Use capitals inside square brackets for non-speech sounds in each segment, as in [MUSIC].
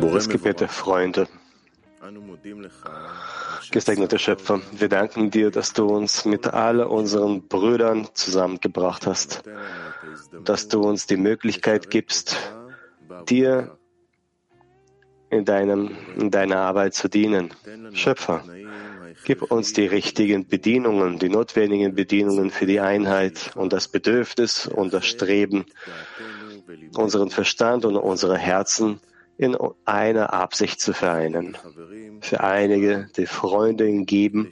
Das Gebet der Freunde. Gesegneter Schöpfer, wir danken dir, dass du uns mit all unseren Brüdern zusammengebracht hast, dass du uns die Möglichkeit gibst, dir in, deinem, in deiner Arbeit zu dienen. Schöpfer, gib uns die richtigen Bedienungen, die notwendigen Bedienungen für die Einheit und das Bedürfnis und das Streben, unseren Verstand und unsere Herzen in einer Absicht zu vereinen. Für einige die Freunde geben,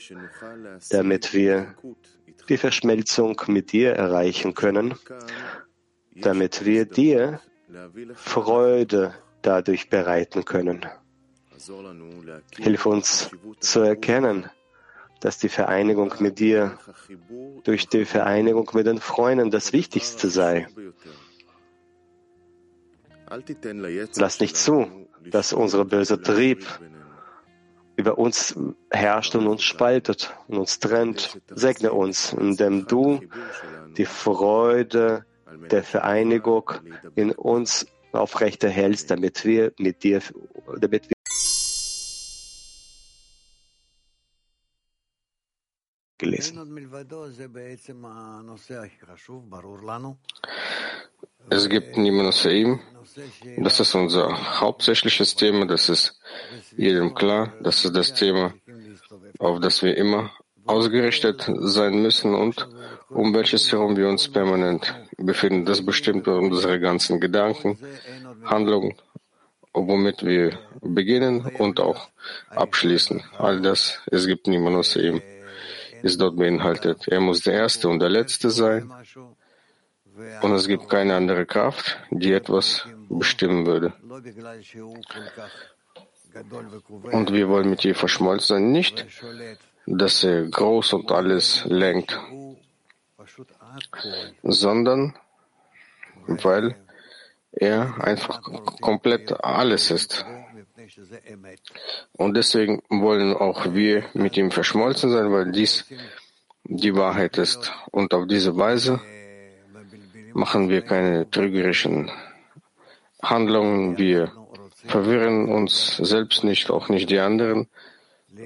damit wir die Verschmelzung mit dir erreichen können, damit wir dir Freude dadurch bereiten können. Hilf uns zu erkennen, dass die Vereinigung mit dir durch die Vereinigung mit den Freunden das Wichtigste sei. Lass nicht zu, dass unser böser Trieb über uns herrscht und uns spaltet und uns trennt. Segne uns, indem du die Freude der Vereinigung in uns aufrechterhältst, damit wir mit dir, damit gelesen. Es gibt niemanden außer ihm. Das ist unser hauptsächliches Thema. Das ist jedem klar. Das ist das Thema, auf das wir immer ausgerichtet sein müssen und um welches herum wir uns permanent befinden. Das bestimmt unsere ganzen Gedanken, Handlungen, womit wir beginnen und auch abschließen. All das, es gibt niemanden außer ihm, ist dort beinhaltet. Er muss der Erste und der Letzte sein. Und es gibt keine andere Kraft, die etwas bestimmen würde. Und wir wollen mit ihr verschmolzen sein, nicht, dass er groß und alles lenkt, sondern weil er einfach komplett alles ist. Und deswegen wollen auch wir mit ihm verschmolzen sein, weil dies die Wahrheit ist. Und auf diese Weise machen wir keine trügerischen Handlungen. Wir verwirren uns selbst nicht, auch nicht die anderen,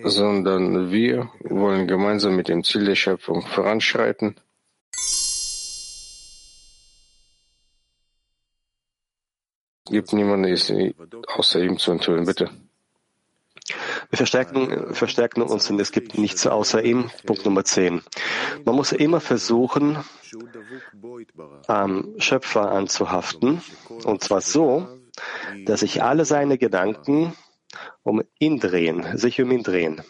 sondern wir wollen gemeinsam mit dem Ziel der Schöpfung voranschreiten. Gibt niemanden außer ihm zu enthüllen. Bitte. Wir verstärken, verstärken uns und es gibt nichts außer ihm. Punkt Nummer 10. Man muss immer versuchen, am Schöpfer anzuhaften, und zwar so, dass sich alle seine Gedanken um ihn drehen, sich um ihn drehen.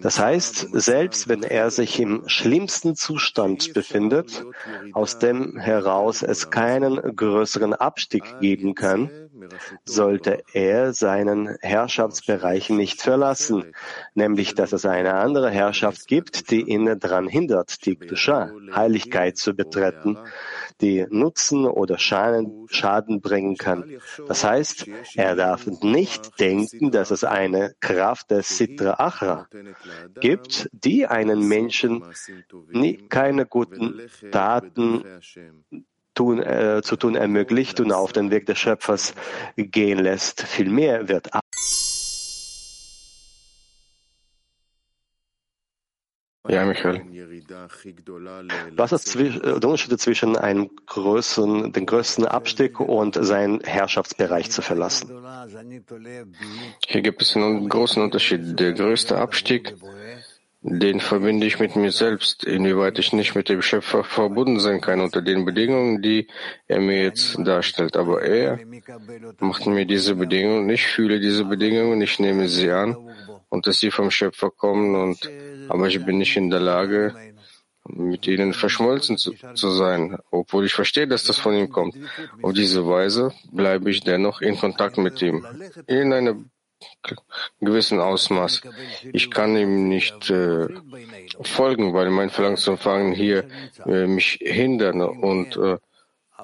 Das heißt, selbst wenn er sich im schlimmsten Zustand befindet, aus dem heraus es keinen größeren Abstieg geben kann, sollte er seinen Herrschaftsbereich nicht verlassen, nämlich dass es eine andere Herrschaft gibt, die ihn daran hindert, die Kusha, Heiligkeit zu betreten, die Nutzen oder Schaden, Schaden bringen kann. Das heißt, er darf nicht denken, dass es eine Kraft des Sitra Achra gibt, die einen Menschen nie, keine guten Taten tun, äh, zu tun ermöglicht und auf den Weg des Schöpfers gehen lässt. Vielmehr wird Ja, Michael. Was ist äh, der Unterschied zwischen einem größeren, den größten Abstieg und seinen Herrschaftsbereich zu verlassen? Hier gibt es einen großen Unterschied. Der größte Abstieg, den verbinde ich mit mir selbst, inwieweit ich nicht mit dem Schöpfer verbunden sein kann unter den Bedingungen, die er mir jetzt darstellt. Aber er macht mir diese Bedingungen, ich fühle diese Bedingungen, ich nehme sie an und dass sie vom Schöpfer kommen und aber ich bin nicht in der Lage, mit ihnen verschmolzen zu, zu, sein, obwohl ich verstehe, dass das von ihm kommt. Auf diese Weise bleibe ich dennoch in Kontakt mit ihm, in gewissen Ausmaß. Ich kann ihm nicht äh, folgen, weil mein Verlangen zu empfangen hier äh, mich hindern und äh,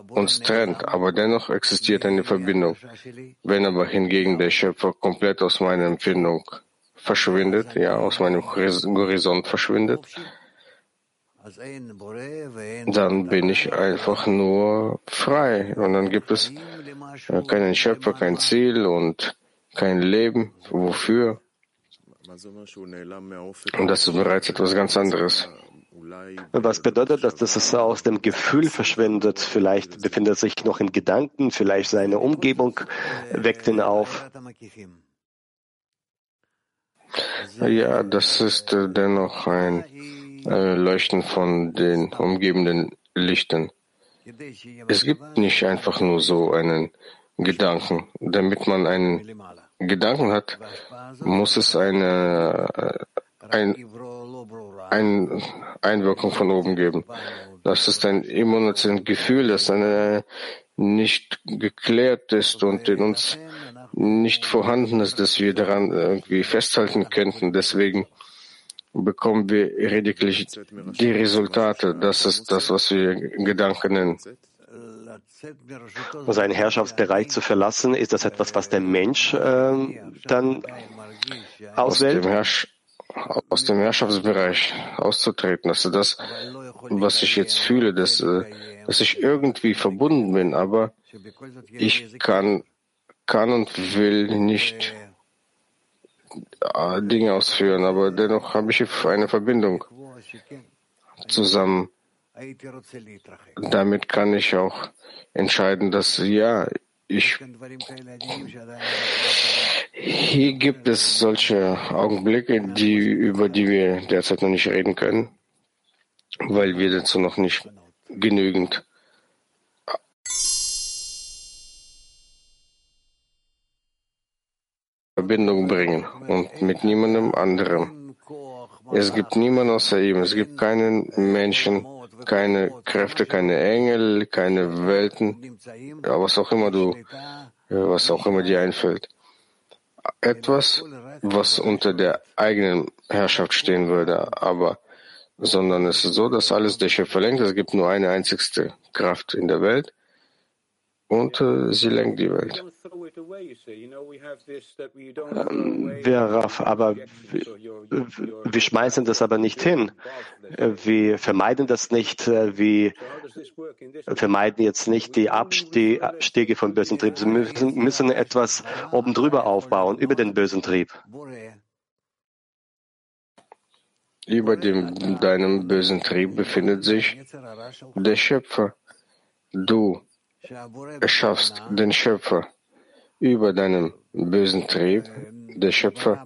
uns trennt, aber dennoch existiert eine Verbindung. Wenn aber hingegen der Schöpfer komplett aus meiner Empfindung verschwindet, ja, aus meinem Horizont verschwindet, dann bin ich einfach nur frei. Und dann gibt es keinen Schöpfer, kein Ziel und kein Leben. Wofür? Und das ist bereits etwas ganz anderes. Was bedeutet das, dass es aus dem Gefühl verschwindet? Vielleicht befindet er sich noch in Gedanken, vielleicht seine Umgebung weckt ihn auf. Ja, das ist äh, dennoch ein äh, Leuchten von den umgebenden Lichtern. Es gibt nicht einfach nur so einen Gedanken. Damit man einen Gedanken hat, muss es eine äh, ein, ein Einwirkung von oben geben. Das ist ein emotionales Gefühl, das eine nicht geklärt ist und in uns nicht vorhanden ist, dass wir daran irgendwie festhalten könnten. Deswegen bekommen wir lediglich die Resultate. Das ist das, was wir Gedanken nennen. Seinen Herrschaftsbereich zu verlassen, ist das etwas, was der Mensch äh, dann auswählt? Aus aus dem Herrschaftsbereich auszutreten. Ist das, was ich jetzt fühle, dass, äh, dass ich irgendwie verbunden bin, aber ich kann, kann und will nicht äh, Dinge ausführen, aber dennoch habe ich eine Verbindung zusammen. Damit kann ich auch entscheiden, dass ja, ich hier gibt es solche Augenblicke, die, über die wir derzeit noch nicht reden können, weil wir dazu noch nicht genügend Verbindung bringen und mit niemandem anderem. Es gibt niemanden außer ihm. Es gibt keinen Menschen, keine Kräfte, keine Engel, keine Welten, was auch immer du, was auch immer dir einfällt etwas, was unter der eigenen Herrschaft stehen würde, aber sondern es ist so, dass alles der Schöpfer lenkt. Es gibt nur eine einzigste Kraft in der Welt und äh, sie lenkt die Welt. Ähm, aber wir schmeißen das aber nicht hin. Wir vermeiden das nicht. Wir vermeiden jetzt nicht die Abstiege von bösen Trieb. Wir müssen, müssen etwas oben drüber aufbauen, über den bösen Trieb. Über dem, deinem bösen Trieb befindet sich der Schöpfer. Du erschaffst den Schöpfer über deinem bösen Trieb, der Schöpfer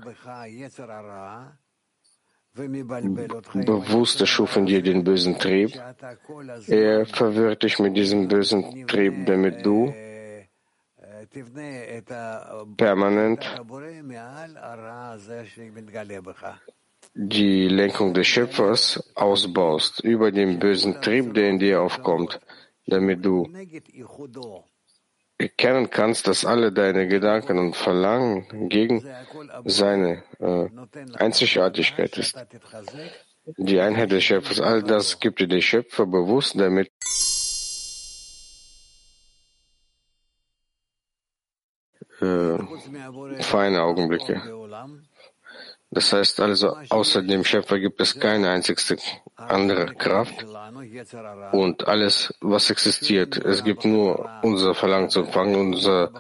bewusst erschuf in dir den bösen Trieb. Er verwirrt dich mit diesem bösen Trieb, damit du permanent die Lenkung des Schöpfers ausbaust über den bösen Trieb, der in dir aufkommt, damit du erkennen kannst, dass alle deine Gedanken und Verlangen gegen seine äh, Einzigartigkeit ist. Die Einheit des Schöpfers, all das gibt dir der Schöpfer bewusst, damit äh, feine Augenblicke. Das heißt also, außer dem Schöpfer gibt es keine einzigste andere Kraft und alles, was existiert. Es gibt nur unser Verlangen zu empfangen, unser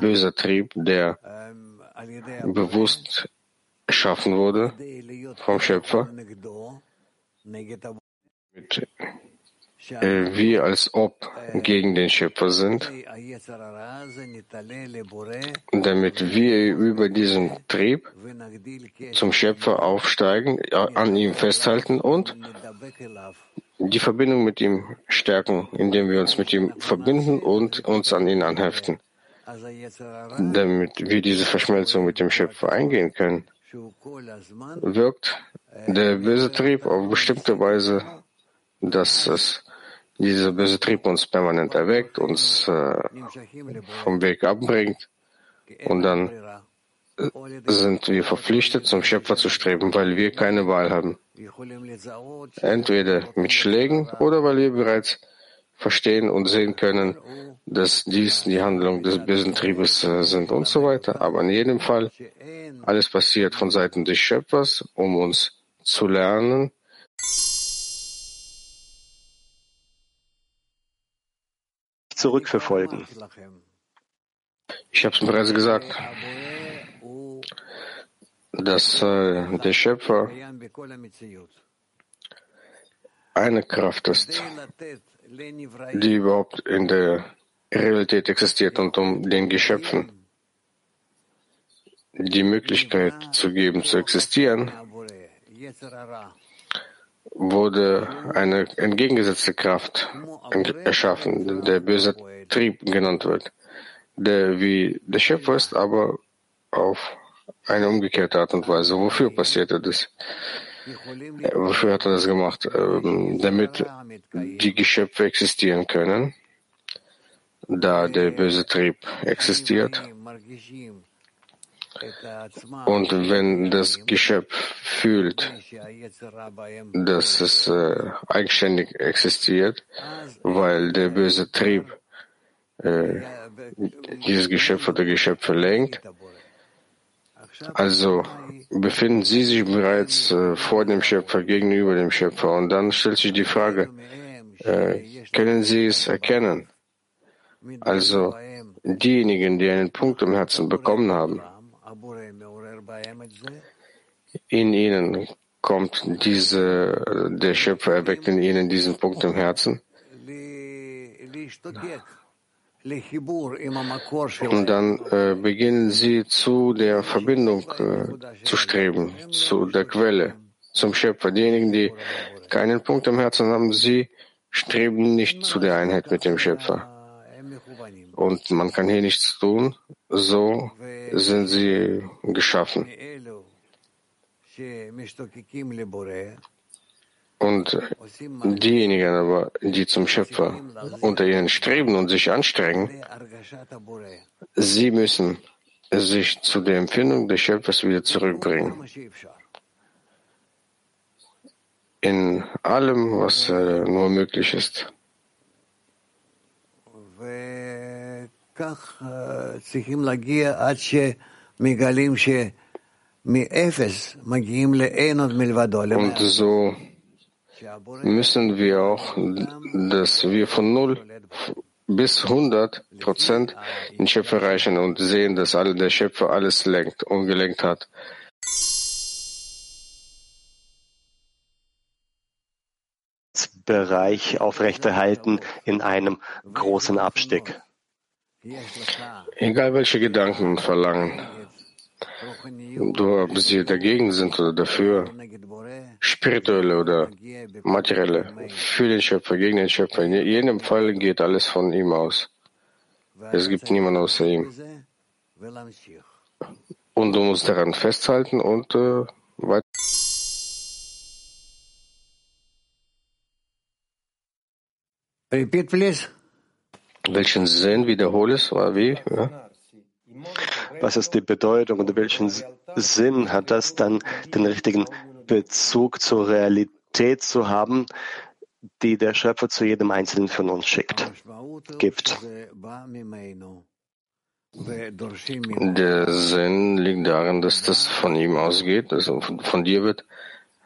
böser Trieb, der bewusst erschaffen wurde vom Schöpfer. Mit äh, wir als ob gegen den Schöpfer sind, damit wir über diesen Trieb zum Schöpfer aufsteigen, an ihm festhalten und die Verbindung mit ihm stärken, indem wir uns mit ihm verbinden und uns an ihn anheften, damit wir diese Verschmelzung mit dem Schöpfer eingehen können. Wirkt der böse Trieb auf bestimmte Weise, dass es dieser böse Trieb uns permanent erweckt, uns äh, vom Weg abbringt und dann äh, sind wir verpflichtet, zum Schöpfer zu streben, weil wir keine Wahl haben. Entweder mit Schlägen oder weil wir bereits verstehen und sehen können, dass dies die Handlung des bösen Triebes äh, sind und so weiter. Aber in jedem Fall, alles passiert von Seiten des Schöpfers, um uns zu lernen, zurückverfolgen. Ich habe es bereits gesagt, dass äh, der Schöpfer eine Kraft ist, die überhaupt in der Realität existiert und um den Geschöpfen die Möglichkeit zu geben, zu existieren, wurde eine entgegengesetzte Kraft erschaffen, der böse Trieb genannt wird, der wie der Schöpfer ist, aber auf eine umgekehrte Art und Weise. Wofür passierte das? Wofür hat er das gemacht? Ähm, damit die Geschöpfe existieren können, da der böse Trieb existiert. Und wenn das Geschöpf fühlt, dass es äh, eigenständig existiert, weil der böse Trieb äh, dieses Geschöpf oder Geschöpfe lenkt, also befinden Sie sich bereits äh, vor dem Schöpfer, gegenüber dem Schöpfer. Und dann stellt sich die Frage, äh, können Sie es erkennen? Also diejenigen, die einen Punkt im Herzen bekommen haben, in ihnen kommt diese, der Schöpfer erweckt in ihnen diesen Punkt im Herzen. Und dann äh, beginnen sie zu der Verbindung äh, zu streben, zu der Quelle, zum Schöpfer. Diejenigen, die keinen Punkt im Herzen haben, sie streben nicht zu der Einheit mit dem Schöpfer. Und man kann hier nichts tun, so sind sie geschaffen. Und diejenigen aber, die zum Schöpfer unter ihnen streben und sich anstrengen, sie müssen sich zu der Empfindung des Schöpfers wieder zurückbringen. In allem, was äh, nur möglich ist. Und so müssen wir auch, dass wir von 0 bis 100 Prozent den Schöpfer erreichen und sehen, dass alle der Schöpfer alles lenkt und gelenkt hat. Bereich aufrechterhalten in einem großen Abstieg. Egal welche Gedanken Verlangen, ob sie dagegen sind oder dafür, spirituelle oder materielle, für den Schöpfer, gegen den Schöpfer. In jedem Fall geht alles von ihm aus. Es gibt niemanden außer ihm. Und du musst daran festhalten und äh, weiter. Repeat, please. Welchen Sinn wiederhole es? Wie? Ja. Was ist die Bedeutung und welchen Sinn hat das dann, den richtigen Bezug zur Realität zu haben, die der Schöpfer zu jedem Einzelnen von uns schickt, gibt? Der Sinn liegt darin, dass das von ihm ausgeht, also von dir wird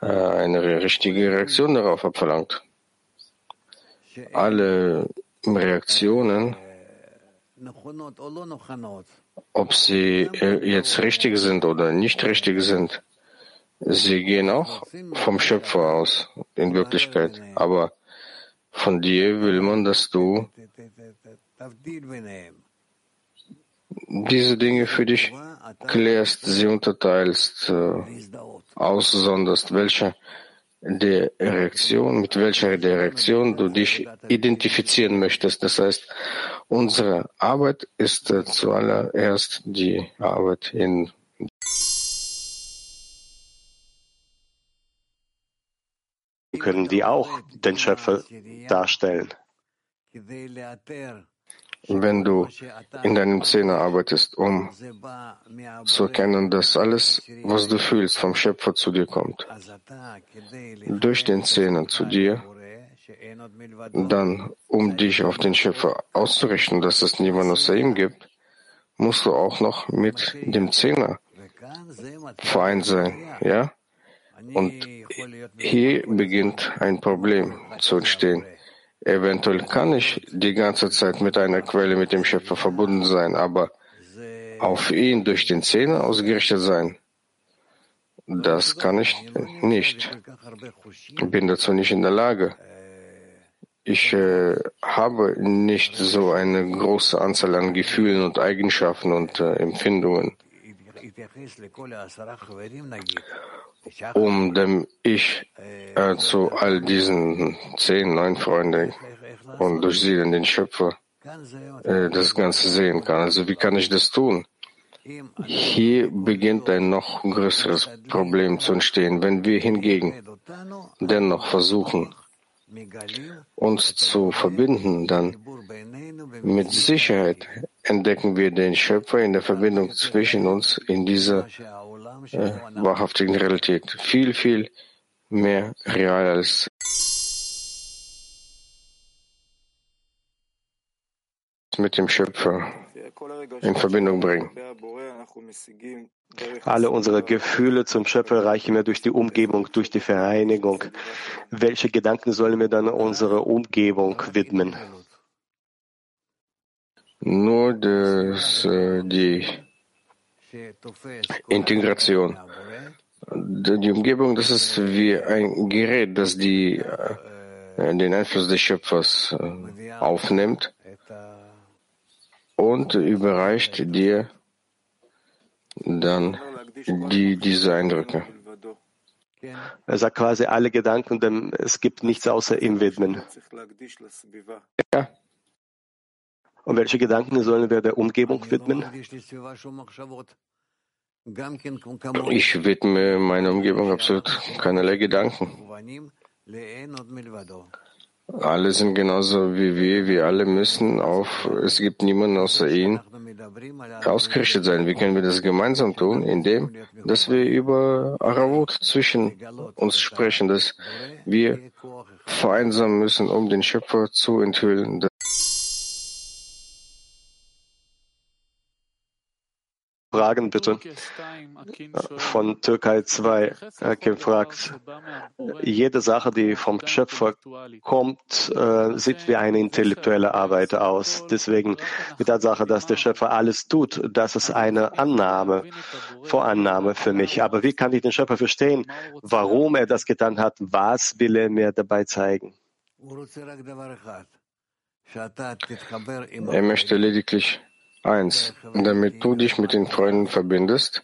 äh, eine richtige Reaktion darauf abverlangt. Alle Reaktionen ob sie äh, jetzt richtig sind oder nicht richtig sind, sie gehen auch vom Schöpfer aus, in Wirklichkeit. Aber von dir will man, dass du diese Dinge für dich klärst, sie unterteilst, äh, aussonderst, welche der Reaktion, mit welcher der Reaktion du dich identifizieren möchtest. Das heißt, unsere Arbeit ist äh, zuallererst die Arbeit in können die auch den Schöpfer darstellen. Wenn du in deinem Zehner arbeitest, um zu erkennen, dass alles, was du fühlst, vom Schöpfer zu dir kommt, durch den Zehner zu dir, dann, um dich auf den Schöpfer auszurichten, dass es niemand außer ihm gibt, musst du auch noch mit dem Zehner vereint sein, ja? Und hier beginnt ein Problem zu entstehen. Eventuell kann ich die ganze Zeit mit einer Quelle, mit dem Schöpfer verbunden sein, aber auf ihn durch den Zähne ausgerichtet sein, das kann ich nicht. Bin dazu nicht in der Lage. Ich äh, habe nicht so eine große Anzahl an Gefühlen und Eigenschaften und äh, Empfindungen, um dem ich äh, zu all diesen zehn, neun Freunden und durch sie den Schöpfer äh, das Ganze sehen kann. Also wie kann ich das tun? Hier beginnt ein noch größeres Problem zu entstehen. Wenn wir hingegen dennoch versuchen, uns zu verbinden, dann mit Sicherheit entdecken wir den Schöpfer in der Verbindung zwischen uns in dieser wahrhaftigen Realität. Viel, viel mehr real als mit dem Schöpfer in Verbindung bringen. Alle unsere Gefühle zum Schöpfer erreichen wir durch die Umgebung, durch die Vereinigung. Welche Gedanken sollen wir dann unserer Umgebung widmen? Nur das, äh, die Integration. Die Umgebung, das ist wie ein Gerät, das die, äh, den Einfluss des Schöpfers äh, aufnimmt und überreicht dir dann die, diese Eindrücke. Er sagt quasi alle Gedanken, denn es gibt nichts außer ihm widmen. Ja. Und welche Gedanken sollen wir der Umgebung widmen? Ich widme meiner Umgebung absolut keinerlei Gedanken. Alle sind genauso wie wir, wir alle müssen auf, es gibt niemanden außer ihn, ausgerichtet sein. Wie können wir das gemeinsam tun? Indem, dass wir über Aravut zwischen uns sprechen, dass wir vereinsamen müssen, um den Schöpfer zu enthüllen. Fragen bitte. Von Türkei 2. Kim fragt, jede Sache, die vom Schöpfer kommt, äh, sieht wie eine intellektuelle Arbeit aus. Deswegen die Tatsache, dass der Schöpfer alles tut, das ist eine Annahme, Vorannahme für mich. Aber wie kann ich den Schöpfer verstehen, warum er das getan hat? Was will er mir dabei zeigen? Er möchte lediglich Eins, damit du dich mit den Freunden verbindest,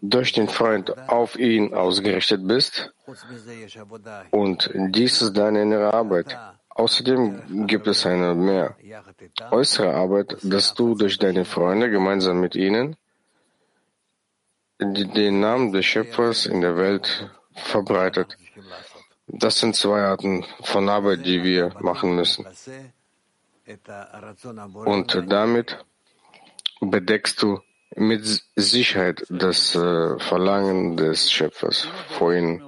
durch den Freund auf ihn ausgerichtet bist und dies ist deine innere Arbeit. Außerdem gibt es eine mehr äußere Arbeit, dass du durch deine Freunde gemeinsam mit ihnen den Namen des Schöpfers in der Welt verbreitet. Das sind zwei Arten von Arbeit, die wir machen müssen. Und damit bedeckst du mit Sicherheit das äh, Verlangen des Schöpfers vor ihnen.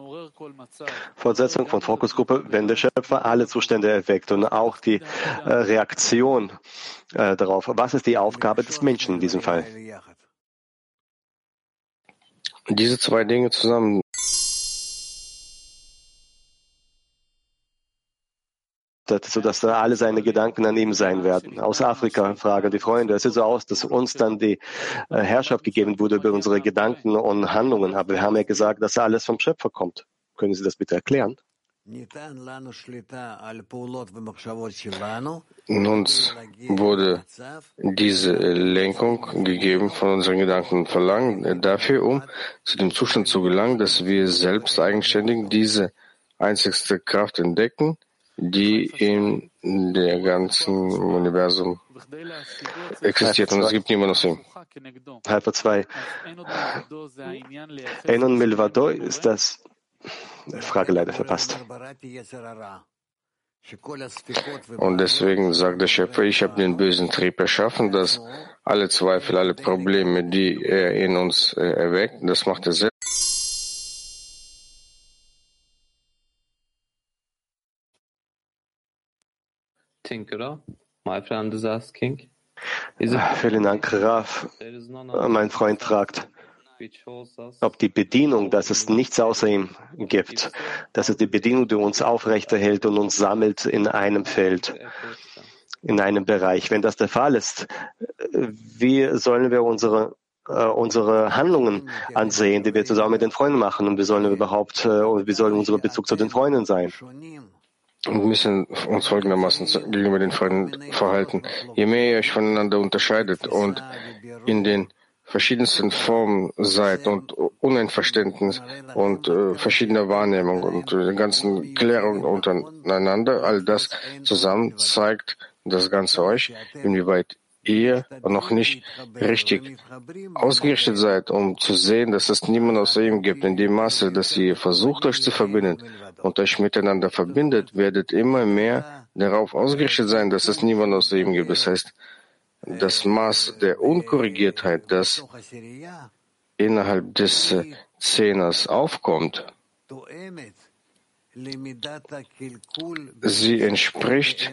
Fortsetzung von Fokusgruppe, wenn der Schöpfer alle Zustände erweckt und auch die äh, Reaktion äh, darauf. Was ist die Aufgabe des Menschen in diesem Fall? Diese zwei Dinge zusammen sodass alle seine Gedanken an ihm sein werden. Aus Afrika fragen die Freunde. Es sieht so aus, dass uns dann die äh, Herrschaft gegeben wurde über unsere Gedanken und Handlungen. Aber wir haben ja gesagt, dass alles vom Schöpfer kommt. Können Sie das bitte erklären? Uns wurde diese Lenkung gegeben von unseren Gedanken und Verlangen dafür, um zu dem Zustand zu gelangen, dass wir selbst eigenständig diese einzigste Kraft entdecken, die in der ganzen Universum existiert und es gibt niemanden aus ihm. Halber 2. Enon Milvado ist das. Frage leider verpasst. Und deswegen sagt der Schöpfer, ich habe den bösen Trieb erschaffen, dass alle Zweifel, alle Probleme, die er in uns äh, erweckt, das macht er selbst. Tinkerer, my friend is asking. Vielen Dank, Raf. Mein Freund fragt, ob die Bedienung, dass es nichts außer ihm gibt, dass es die Bedienung, die uns aufrechterhält und uns sammelt in einem Feld, in einem Bereich. Wenn das der Fall ist, wie sollen wir unsere äh, unsere Handlungen ansehen, die wir zusammen mit den Freunden machen und wie sollen wir überhaupt, äh, wie soll unser Bezug zu den Freunden sein? Wir müssen uns folgendermaßen gegenüber den Freunden verhalten. Je mehr ihr euch voneinander unterscheidet und in den verschiedensten Formen seid und Uneinverständnis und äh, verschiedener Wahrnehmung und äh, ganzen Klärungen untereinander, all das zusammen zeigt das Ganze euch, inwieweit ihr noch nicht richtig ausgerichtet seid, um zu sehen, dass es niemand außer ihm gibt. In dem Maße, dass ihr versucht, euch zu verbinden und euch miteinander verbindet, werdet immer mehr darauf ausgerichtet sein, dass es niemand außer ihm gibt. Das heißt, das Maß der Unkorrigiertheit, das innerhalb des Zehners aufkommt, sie entspricht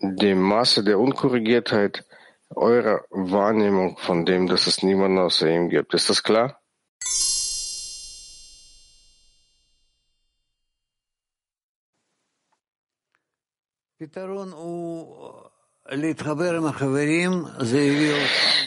dem Maße der Unkorrigiertheit eurer Wahrnehmung von dem, dass es niemanden außer ihm gibt. Ist das klar?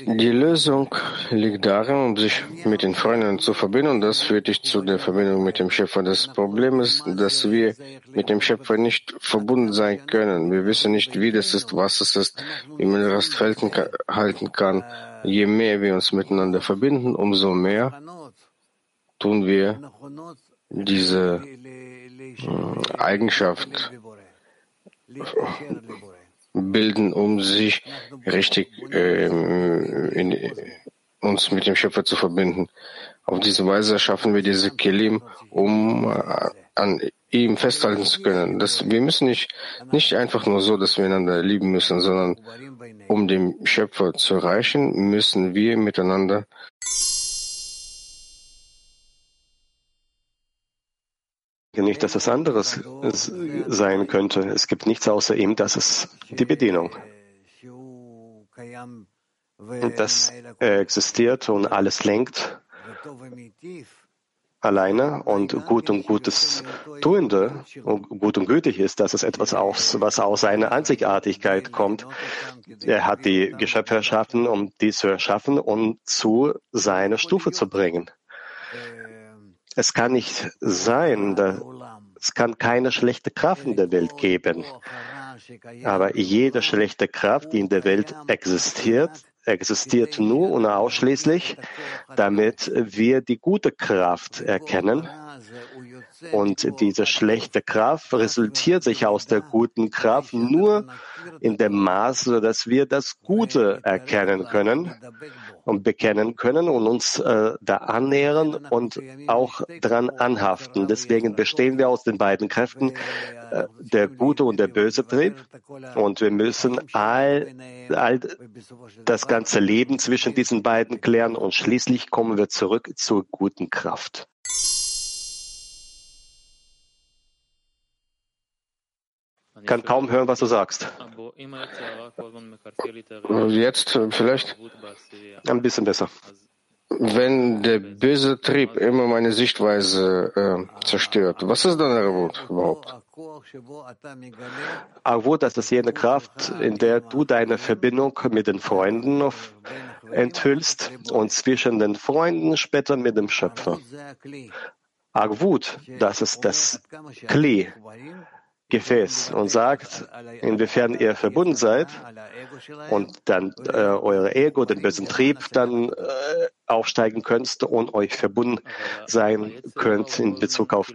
Die Lösung liegt darin, um sich mit den Freunden zu verbinden. Das führt dich zu der Verbindung mit dem Schöpfer. Das Problem ist, dass wir mit dem Schöpfer nicht verbunden sein können. Wir wissen nicht, wie das ist, was es ist, wie man das halten kann. Je mehr wir uns miteinander verbinden, umso mehr tun wir diese äh, Eigenschaft bilden, um sich richtig äh, in, uns mit dem Schöpfer zu verbinden. Auf diese Weise schaffen wir diese Kelim, um äh, an ihm festhalten zu können. Das, wir müssen nicht, nicht einfach nur so, dass wir einander lieben müssen, sondern um den Schöpfer zu erreichen, müssen wir miteinander nicht, dass es anderes sein könnte. Es gibt nichts außer ihm, das ist die Bedienung. Das existiert und alles lenkt alleine und gut und Gutes Tuende und gut und gütig ist, dass es etwas aus, was aus seiner Einzigartigkeit kommt. Er hat die Geschöpfe erschaffen, um die zu erschaffen und zu seiner Stufe zu bringen. Es kann nicht sein, es kann keine schlechte Kraft in der Welt geben. Aber jede schlechte Kraft, die in der Welt existiert, existiert nur und ausschließlich, damit wir die gute Kraft erkennen und diese schlechte Kraft resultiert sich aus der guten Kraft nur in dem Maße, dass wir das Gute erkennen können und bekennen können und uns äh, da annähern und auch dran anhaften. Deswegen bestehen wir aus den beiden Kräften, äh, der gute und der böse Trieb. Und wir müssen all, all das ganze Leben zwischen diesen beiden klären und schließlich kommen wir zurück zur guten Kraft. Kann kaum hören, was du sagst. Jetzt vielleicht? Ein bisschen besser. Wenn der böse Trieb immer meine Sichtweise äh, zerstört, was ist dann Arvut überhaupt? Arvut, das ist jene Kraft, in der du deine Verbindung mit den Freunden enthüllst und zwischen den Freunden später mit dem Schöpfer. Arvut, das ist das Kli, Gefäß und sagt, inwiefern ihr verbunden seid und dann äh, eure Ego, den bösen Trieb, dann äh, aufsteigen könnt und euch verbunden sein könnt in Bezug auf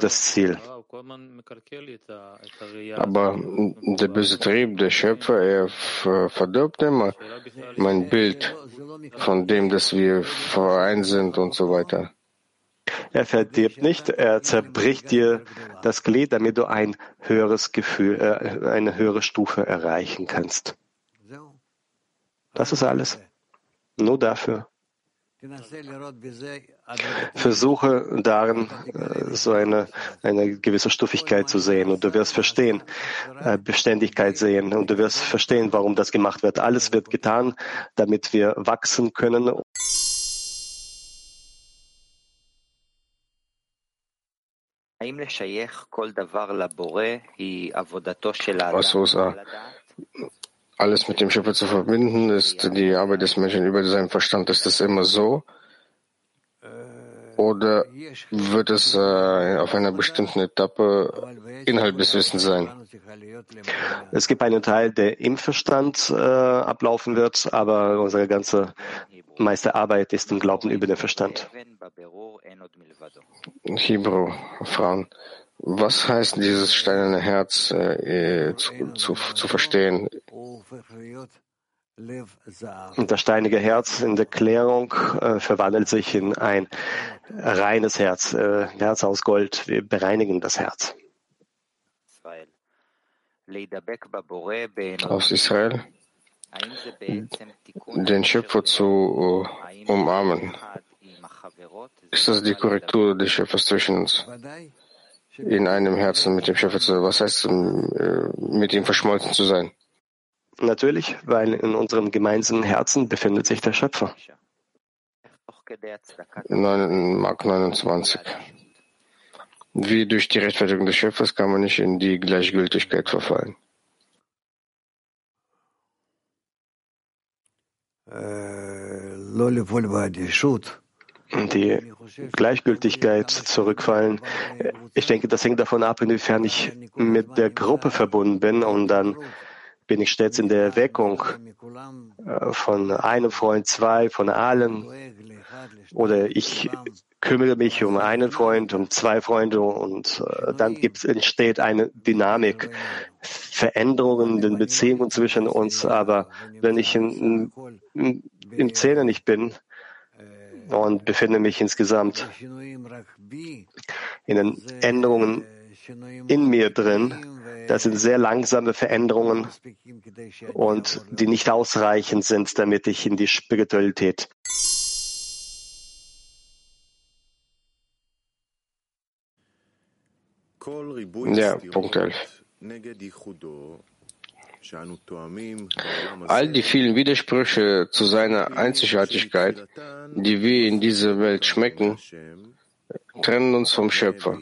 das Ziel. Aber der böse Trieb, der Schöpfer, er verdirbt immer mein Bild von dem, dass wir vereint sind und so weiter. Er verdirbt nicht, er zerbricht dir das Glied, damit du ein höheres Gefühl, äh, eine höhere Stufe erreichen kannst. Das ist alles. Nur dafür. Versuche darin äh, so eine, eine gewisse Stufigkeit zu sehen und du wirst verstehen, äh, Beständigkeit sehen und du wirst verstehen, warum das gemacht wird. Alles wird getan, damit wir wachsen können. Asusa. Alles mit dem Schöpfer zu verbinden, ist die Arbeit des Menschen über seinen Verstand. Ist das immer so? Oder wird es äh, auf einer bestimmten Etappe Inhalt des Wissens sein? Es gibt einen Teil, der im Verstand äh, ablaufen wird, aber unsere ganze meiste Arbeit ist im Glauben über den Verstand. Hebrew, Frauen. Was heißt dieses steinerne Herz äh, zu, zu, zu verstehen? Und das steinige Herz in der Klärung äh, verwandelt sich in ein reines Herz, äh, Herz aus Gold. Wir bereinigen das Herz. Aus Israel den Schöpfer zu uh, umarmen. Ist das die Korrektur des Schöpfers zwischen uns? In einem Herzen mit dem Schöpfer zu sein. Was heißt, äh, mit ihm verschmolzen zu sein? Natürlich, weil in unserem gemeinsamen Herzen befindet sich der Schöpfer. 9, Mark 29. Wie durch die Rechtfertigung des Schöpfers kann man nicht in die Gleichgültigkeit verfallen. die Gleichgültigkeit zurückfallen. Ich denke, das hängt davon ab, inwiefern ich mit der Gruppe verbunden bin und dann bin ich stets in der Erweckung äh, von einem Freund, zwei, von allen. Oder ich kümmere mich um einen Freund, um zwei Freunde und äh, dann gibt, entsteht eine Dynamik, Veränderungen in den Beziehungen zwischen uns. Aber wenn ich in, in, im Zähler nicht bin, und befinde mich insgesamt in den Änderungen in mir drin, das sind sehr langsame Veränderungen und die nicht ausreichend sind, damit ich in die Spiritualität Ja, Punkt 11. All die vielen Widersprüche zu seiner Einzigartigkeit, die wir in dieser Welt schmecken, trennen uns vom Schöpfer.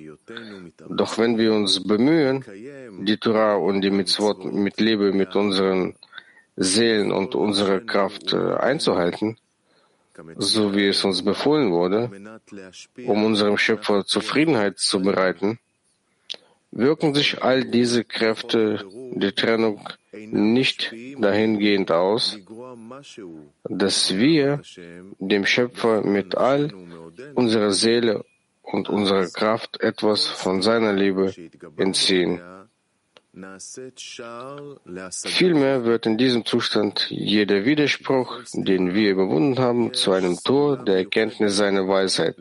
Doch wenn wir uns bemühen, die Torah und die Mitzvot mit Liebe mit unseren Seelen und unserer Kraft äh, einzuhalten, so wie es uns befohlen wurde, um unserem Schöpfer Zufriedenheit zu bereiten, wirken sich all diese Kräfte der Trennung nicht dahingehend aus, dass wir dem Schöpfer mit all unserer Seele und unserer Kraft etwas von seiner Liebe entziehen. Vielmehr wird in diesem Zustand jeder Widerspruch, den wir überwunden haben, zu einem Tor der Erkenntnis seiner Weisheit.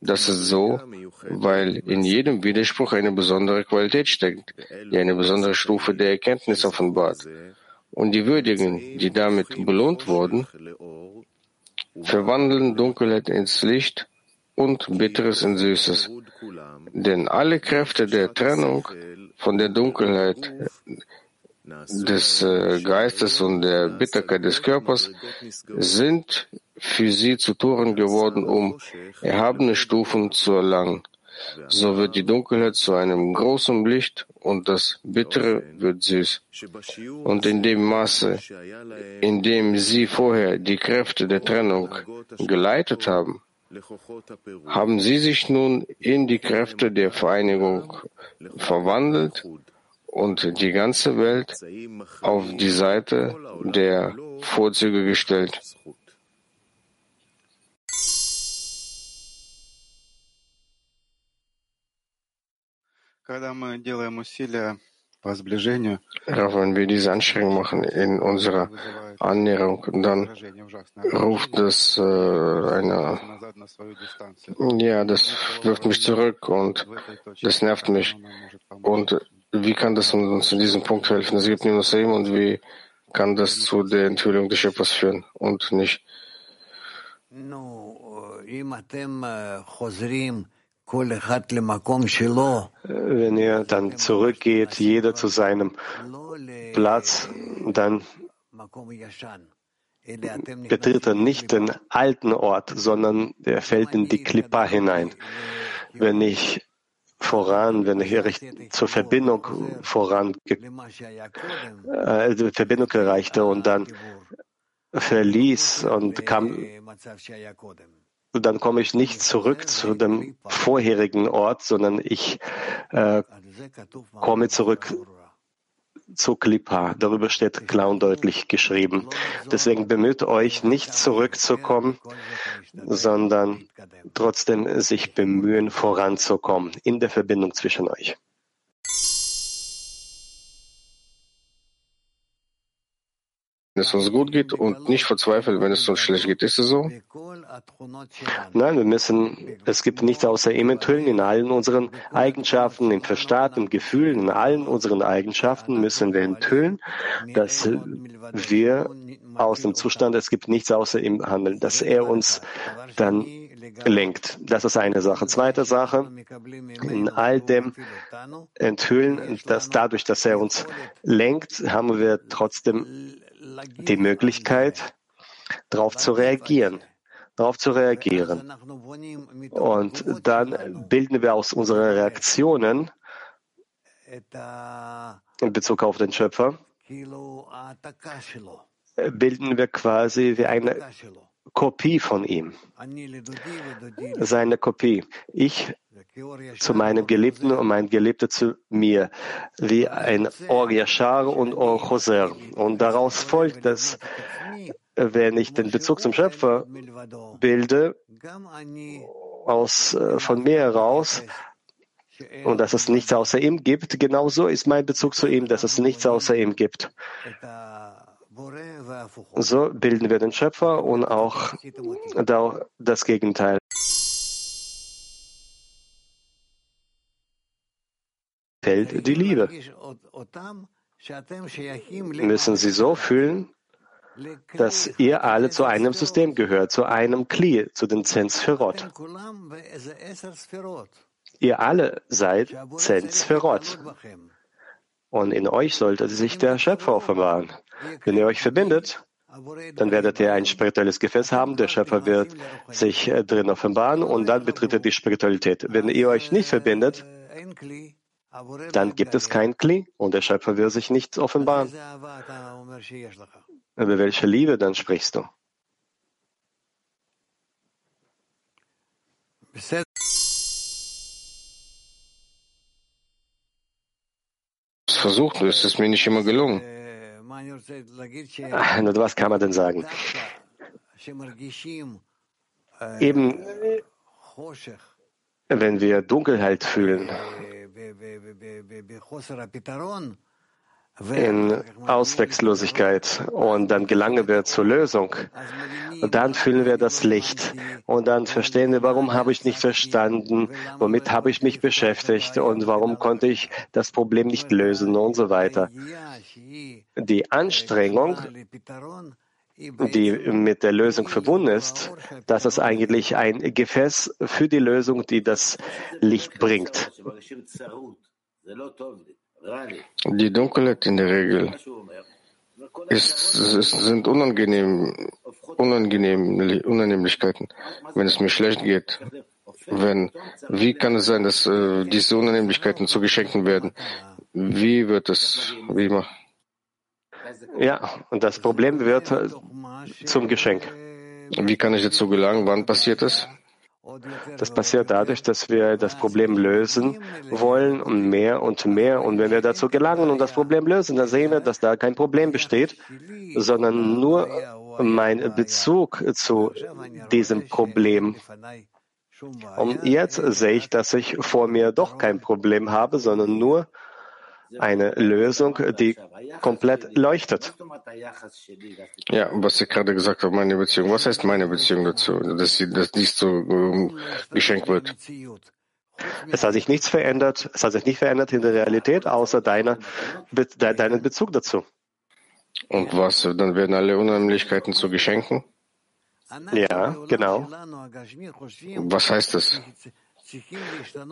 Das ist so, weil in jedem Widerspruch eine besondere Qualität steckt, die eine besondere Stufe der Erkenntnis offenbart. Und die Würdigen, die damit belohnt wurden, verwandeln Dunkelheit ins Licht und Bitteres in Süßes. Denn alle Kräfte der Trennung von der Dunkelheit des äh, Geistes und der Bitterkeit des Körpers sind für sie zu Toren geworden, um erhabene Stufen zu erlangen. So wird die Dunkelheit zu einem großen Licht und das Bittere wird süß. Und in dem Maße, in dem sie vorher die Kräfte der Trennung geleitet haben, haben sie sich nun in die Kräfte der Vereinigung verwandelt und die ganze Welt auf die Seite der Vorzüge gestellt. Wenn wir diese Anstrengung machen in unserer Annäherung, dann ruft das äh, eine, ja, das wirft mich zurück und das nervt mich. Und wie kann das uns in diesem Punkt helfen? Es gibt nur Same und wie kann das zu der Enthüllung des Schöpfers führen und nicht? Wenn ihr dann zurückgeht, jeder zu seinem Platz, dann betritt er nicht den alten Ort, sondern er fällt in die Klippa hinein. Wenn ich voran, wenn ich zur Verbindung voran, äh, Verbindung erreichte und dann verließ und kam, dann komme ich nicht zurück zu dem vorherigen Ort, sondern ich äh, komme zurück zu Klippa. Darüber steht klar und deutlich geschrieben. Deswegen bemüht euch, nicht zurückzukommen, sondern trotzdem sich bemühen, voranzukommen in der Verbindung zwischen euch. Es uns gut geht und nicht verzweifeln, wenn es uns schlecht geht. Ist es so? Nein, wir müssen, es gibt nichts außer ihm enthüllen in allen unseren Eigenschaften, im Verstand, im Gefühl, in allen unseren Eigenschaften müssen wir enthüllen, dass wir aus dem Zustand, es gibt nichts außer ihm handeln, dass er uns dann lenkt. Das ist eine Sache. Zweite Sache, in all dem Enthüllen, dass dadurch, dass er uns lenkt, haben wir trotzdem die Möglichkeit, darauf zu reagieren, darauf zu reagieren. Und dann bilden wir aus unseren Reaktionen in Bezug auf den Schöpfer, bilden wir quasi wie eine Kopie von ihm. Seine Kopie. Ich zu meinem Geliebten und mein Geliebter zu mir, wie ein Or und Or. Und daraus folgt, dass wenn ich den Bezug zum Schöpfer bilde, aus, äh, von mir heraus, und dass es nichts außer ihm gibt, genauso ist mein Bezug zu ihm, dass es nichts außer ihm gibt. So bilden wir den Schöpfer und auch das Gegenteil. Fällt die Liebe. Müssen Sie so fühlen, dass ihr alle zu einem System gehört, zu einem Kli, zu den Zensferot. Ihr alle seid Zensferot. Und in euch sollte sich der Schöpfer offenbaren. Wenn ihr euch verbindet, dann werdet ihr ein spirituelles Gefäß haben, der Schöpfer wird sich äh, drin offenbaren und dann betritt er die Spiritualität. Wenn ihr euch nicht verbindet, dann gibt es kein Kli und der Schöpfer wird sich nicht offenbaren. Über welche Liebe dann sprichst du? versucht, es ist mir nicht immer gelungen. Und was kann man denn sagen? Eben, wenn wir Dunkelheit fühlen, in Ausweglosigkeit und dann gelangen wir zur Lösung. Und dann fühlen wir das Licht. und dann verstehen wir, warum habe ich nicht verstanden, womit habe ich mich beschäftigt? und warum konnte ich das Problem nicht lösen? Und so weiter. Die Anstrengung, die mit der Lösung verbunden ist, das ist eigentlich ein Gefäß für die Lösung, die das Licht bringt. Die Dunkelheit in der Regel ist, ist, sind unangenehm, unangenehm, Unannehmlichkeiten, wenn es mir schlecht geht. Wenn, wie kann es sein, dass äh, diese Unannehmlichkeiten zu Geschenken werden? Wie wird es, wie immer? Ja, und das Problem wird zum Geschenk. Wie kann ich dazu gelangen? Wann passiert es? Das passiert dadurch, dass wir das Problem lösen wollen und mehr und mehr. Und wenn wir dazu gelangen und das Problem lösen, dann sehen wir, dass da kein Problem besteht, sondern nur mein Bezug zu diesem Problem. Und jetzt sehe ich, dass ich vor mir doch kein Problem habe, sondern nur eine Lösung, die komplett leuchtet. Ja, was ich gerade gesagt habe, meine Beziehung. Was heißt meine Beziehung dazu, dass, sie, dass dies so um, geschenkt wird? Es hat sich nichts verändert, es hat sich nicht verändert in der Realität, außer deiner, de, deinen Bezug dazu. Und was? Dann werden alle Unheimlichkeiten zu Geschenken? Ja, genau. Was heißt das?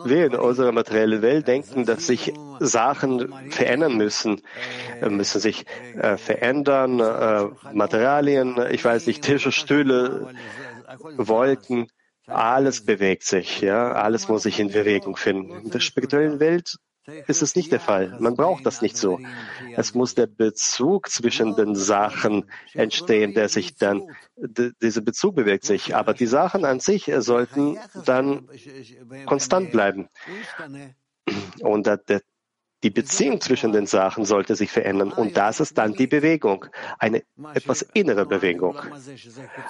Wir in unserer materiellen Welt denken, dass sich Sachen verändern müssen, äh, müssen sich äh, verändern, äh, Materialien, ich weiß nicht, Tische, Stühle, Wolken, alles bewegt sich, ja, alles muss sich in Bewegung finden. In der spirituellen Welt ist es nicht der Fall. Man braucht das nicht so. Es muss der Bezug zwischen den Sachen entstehen, der sich dann, dieser Bezug bewegt sich. Aber die Sachen an sich sollten dann konstant bleiben. Und der, die Beziehung zwischen den Sachen sollte sich verändern. Und das ist dann die Bewegung, eine etwas innere Bewegung,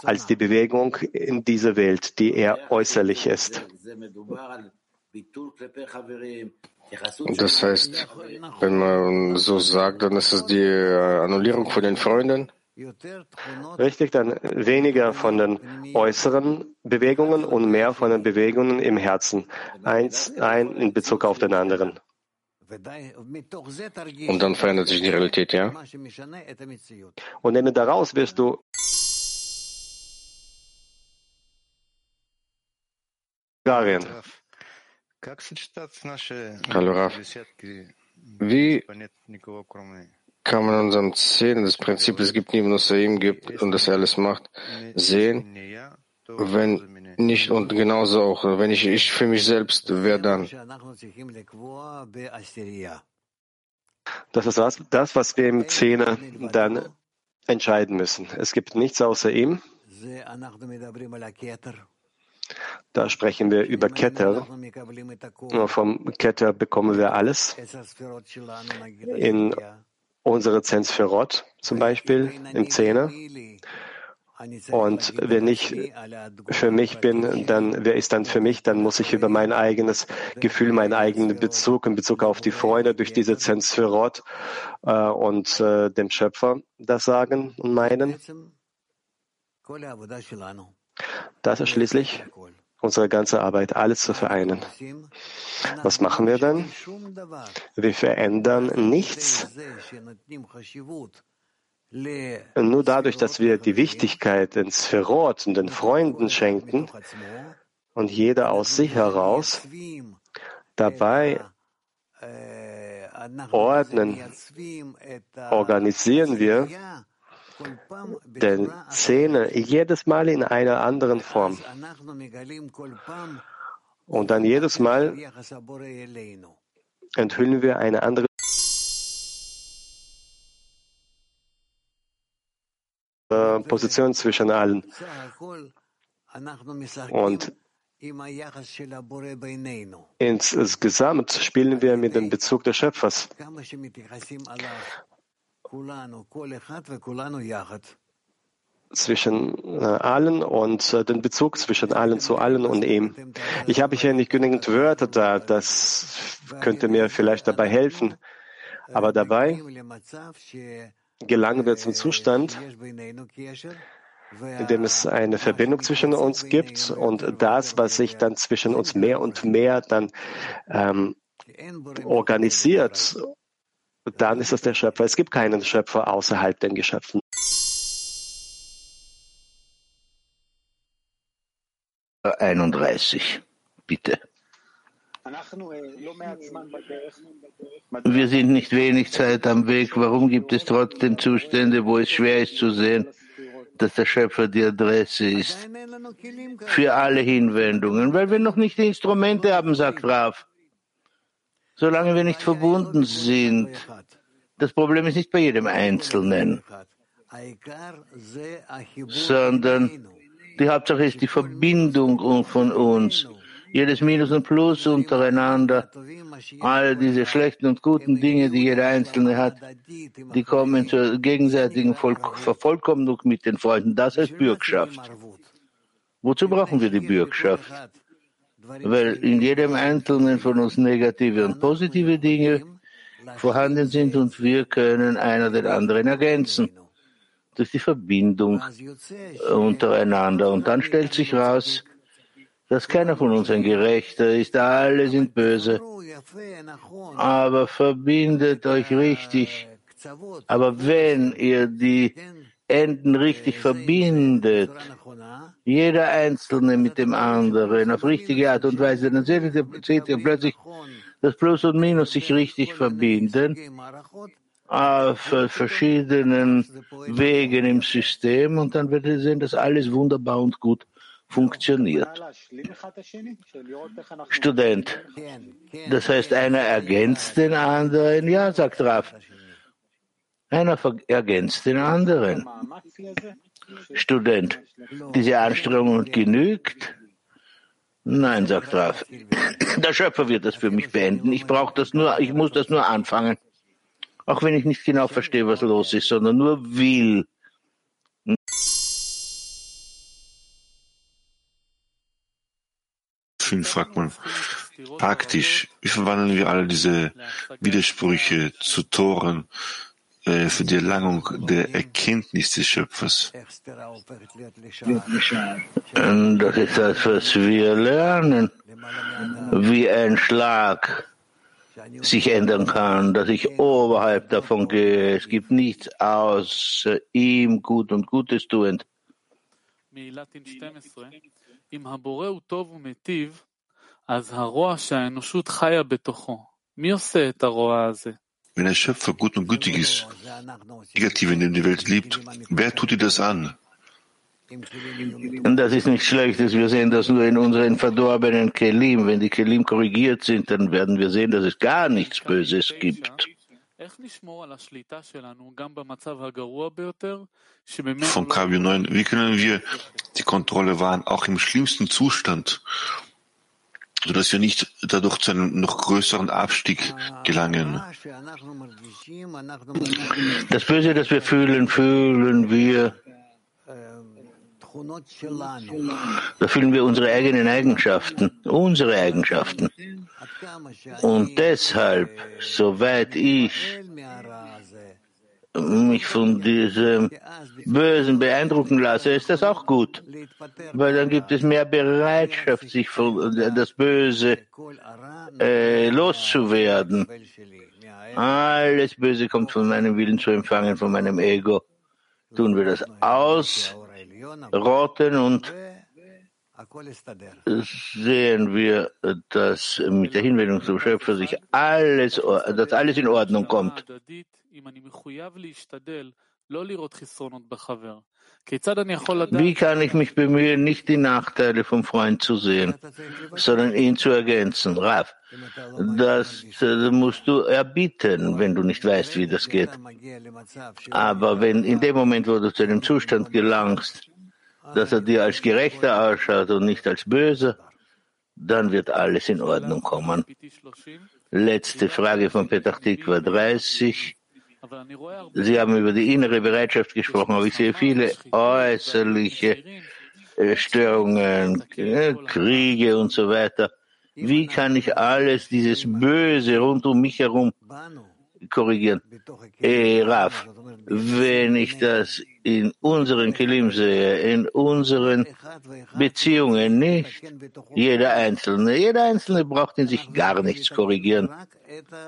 als die Bewegung in dieser Welt, die eher äußerlich ist. Das heißt, wenn man so sagt, dann ist es die äh, Annullierung von den Freunden? Richtig, dann weniger von den äußeren Bewegungen und mehr von den Bewegungen im Herzen. Eins, ein in Bezug auf den anderen. Und dann verändert sich die Realität, ja? Und nehme daraus wirst du Bulgarien. Hallo Raf. Wie kann man unseren Zählen das Prinzip, es gibt niemanden außer ihm gibt und dass er alles macht, sehen, wenn nicht und genauso auch, wenn ich, ich für mich selbst, wer dann? Das ist das, das, was wir im Zehner dann entscheiden müssen. Es gibt nichts außer ihm. Da sprechen wir über Keter. Vom Keter bekommen wir alles. In unsere Zensferot zum Beispiel, im Zehner. Und wenn ich für mich bin, dann, wer ist dann für mich? Dann muss ich über mein eigenes Gefühl, meinen eigenen Bezug in Bezug auf die Freude durch diese Zensferot äh, und äh, dem Schöpfer das sagen und meinen. Das ist schließlich unsere ganze Arbeit, alles zu vereinen. Was machen wir dann? Wir verändern nichts. Nur dadurch, dass wir die Wichtigkeit den Sphärot und den Freunden schenken und jeder aus sich heraus dabei ordnen, organisieren wir denn Szene jedes Mal in einer anderen Form. Und dann jedes Mal enthüllen wir eine andere Position zwischen allen. Und insgesamt spielen wir mit dem Bezug des Schöpfers zwischen äh, allen und äh, den Bezug zwischen allen zu allen und ihm. Ich habe hier nicht genügend Wörter da, das könnte mir vielleicht dabei helfen. Aber dabei gelangen wir zum Zustand, in dem es eine Verbindung zwischen uns gibt und das, was sich dann zwischen uns mehr und mehr dann ähm, organisiert dann ist es der Schöpfer. Es gibt keinen Schöpfer außerhalb den Geschöpfen. Einunddreißig, bitte. Wir sind nicht wenig Zeit am Weg. Warum gibt es trotzdem Zustände, wo es schwer ist zu sehen, dass der Schöpfer die Adresse ist? Für alle Hinwendungen, weil wir noch nicht die Instrumente haben, sagt Raf solange wir nicht verbunden sind. Das Problem ist nicht bei jedem Einzelnen, sondern die Hauptsache ist die Verbindung von uns. Jedes Minus und Plus untereinander, all diese schlechten und guten Dinge, die jeder Einzelne hat, die kommen zur gegenseitigen Vervollkommnung mit den Freunden. Das heißt Bürgschaft. Wozu brauchen wir die Bürgschaft? Weil in jedem Einzelnen von uns negative und positive Dinge vorhanden sind und wir können einer den anderen ergänzen durch die Verbindung untereinander. Und dann stellt sich raus, dass keiner von uns ein Gerechter ist, alle sind böse. Aber verbindet euch richtig. Aber wenn ihr die Enden richtig verbindet, jeder Einzelne mit dem anderen auf richtige Art und Weise, dann seht ihr, seht ihr plötzlich, dass Plus und Minus sich richtig verbinden auf verschiedenen Wegen im System und dann werdet ihr sehen, dass alles wunderbar und gut funktioniert. Student, das heißt, einer ergänzt den anderen? Ja, sagt Raf. Einer ergänzt den anderen. Student, diese Anstrengung genügt? Nein, sagt Raf. [COUGHS] Der Schöpfer wird das für mich beenden. Ich brauche das nur, ich muss das nur anfangen. Auch wenn ich nicht genau verstehe, was los ist, sondern nur will. Schön fragt man praktisch, wie verwandeln wir alle diese Widersprüche zu Toren für die Erlangung der Erkenntnis des Schöpfers? Das ist das, was wir lernen, wie ein Schlag sich ändern kann, dass ich oberhalb davon gehe. Es gibt nichts außer ihm gut und Gutes tuend. אם הבורא הוא טוב ומיטיב, אז הרוע שהאנושות חיה בתוכו, מי עושה את הרוע הזה? Wenn der Schöpfer gut und gütig ist, Negative in der Welt liebt, wer tut dir das an? Das ist nicht schlecht, wir sehen das nur in unseren verdorbenen Kelim. Wenn die Kelim korrigiert sind, dann werden wir sehen, dass es gar nichts Böses gibt. Vom KW 9, wie können wir die Kontrolle wahren, auch im schlimmsten Zustand, sodass wir nicht dadurch zu einem noch größeren Abstieg gelangen? Das Böse, das wir fühlen, fühlen wir da fühlen wir unsere eigenen Eigenschaften, unsere Eigenschaften. Und deshalb, soweit ich mich von diesem Bösen beeindrucken lasse, ist das auch gut. Weil dann gibt es mehr Bereitschaft, sich von das Böse äh, loszuwerden. Alles Böse kommt von meinem Willen zu empfangen, von meinem Ego. Tun wir das aus roten und sehen wir, dass mit der Hinwendung zum Schöpfer sich alles, dass alles in Ordnung kommt. Wie kann ich mich bemühen, nicht die Nachteile vom Freund zu sehen, sondern ihn zu ergänzen? Raf, das musst du erbieten, wenn du nicht weißt, wie das geht. Aber wenn in dem Moment, wo du zu einem Zustand gelangst, dass er dir als Gerechter ausschaut und nicht als Böser, dann wird alles in Ordnung kommen. Letzte Frage von Petach Tikva 30. Sie haben über die innere Bereitschaft gesprochen, aber ich sehe viele äußerliche äh, Störungen, äh, Kriege und so weiter. Wie kann ich alles, dieses Böse rund um mich herum korrigieren? Äh, Raf, wenn ich das in unseren Kilim sehe, in unseren Beziehungen nicht, jeder Einzelne, jeder Einzelne braucht in sich gar nichts korrigieren.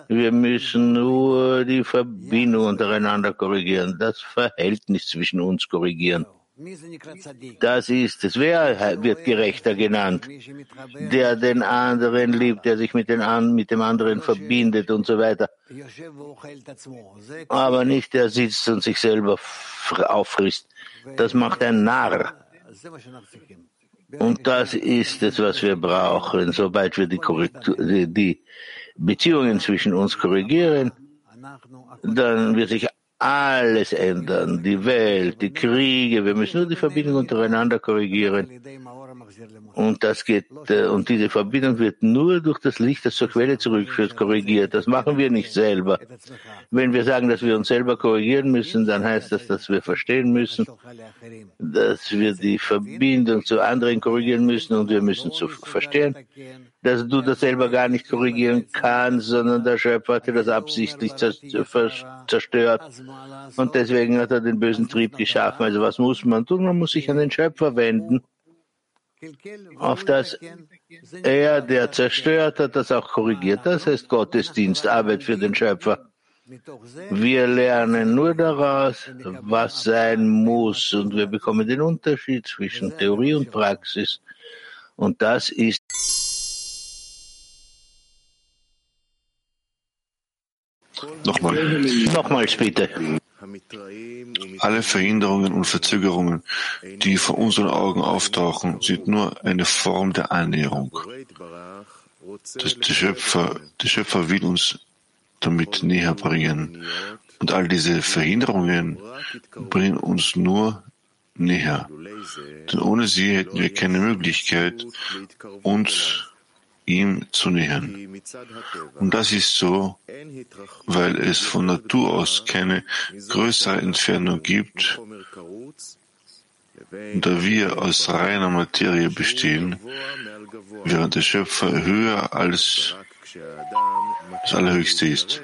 Wir müssen nur die Verbindung untereinander korrigieren, das Verhältnis zwischen uns korrigieren. Das ist es. Wer wird Gerechter genannt? Der den anderen liebt, der sich mit, den, mit dem anderen verbindet und so weiter. Aber nicht der sitzt und sich selber auffrisst. Das macht ein Narr. Und das ist es, was wir brauchen. Sobald wir die, Korrektur, die Beziehungen zwischen uns korrigieren, dann wird sich alles ändern, die Welt, die Kriege. Wir müssen nur die Verbindung untereinander korrigieren. Und das geht, äh, und diese Verbindung wird nur durch das Licht, das zur Quelle zurückführt, korrigiert. Das machen wir nicht selber. Wenn wir sagen, dass wir uns selber korrigieren müssen, dann heißt das, dass wir verstehen müssen, dass wir die Verbindung zu anderen korrigieren müssen und wir müssen zu verstehen, dass du das selber gar nicht korrigieren kannst, sondern der Schöpfer hat dir das absichtlich zerstört. Und deswegen hat er den bösen Trieb geschaffen. Also was muss man tun? Man muss sich an den Schöpfer wenden auf das er, der zerstört hat, das auch korrigiert. Das heißt Gottesdienst, Arbeit für den Schöpfer. Wir lernen nur daraus, was sein muss, und wir bekommen den Unterschied zwischen Theorie und Praxis. Und das ist Nochmal. Nochmals bitte. Alle Verhinderungen und Verzögerungen, die vor unseren Augen auftauchen, sind nur eine Form der Annäherung. Das, der, Schöpfer, der Schöpfer will uns damit näher bringen. Und all diese Verhinderungen bringen uns nur näher. Denn ohne sie hätten wir keine Möglichkeit, uns ihm zu nähern. Und das ist so, weil es von Natur aus keine größere Entfernung gibt, da wir aus reiner Materie bestehen, während der Schöpfer höher als das Allerhöchste ist.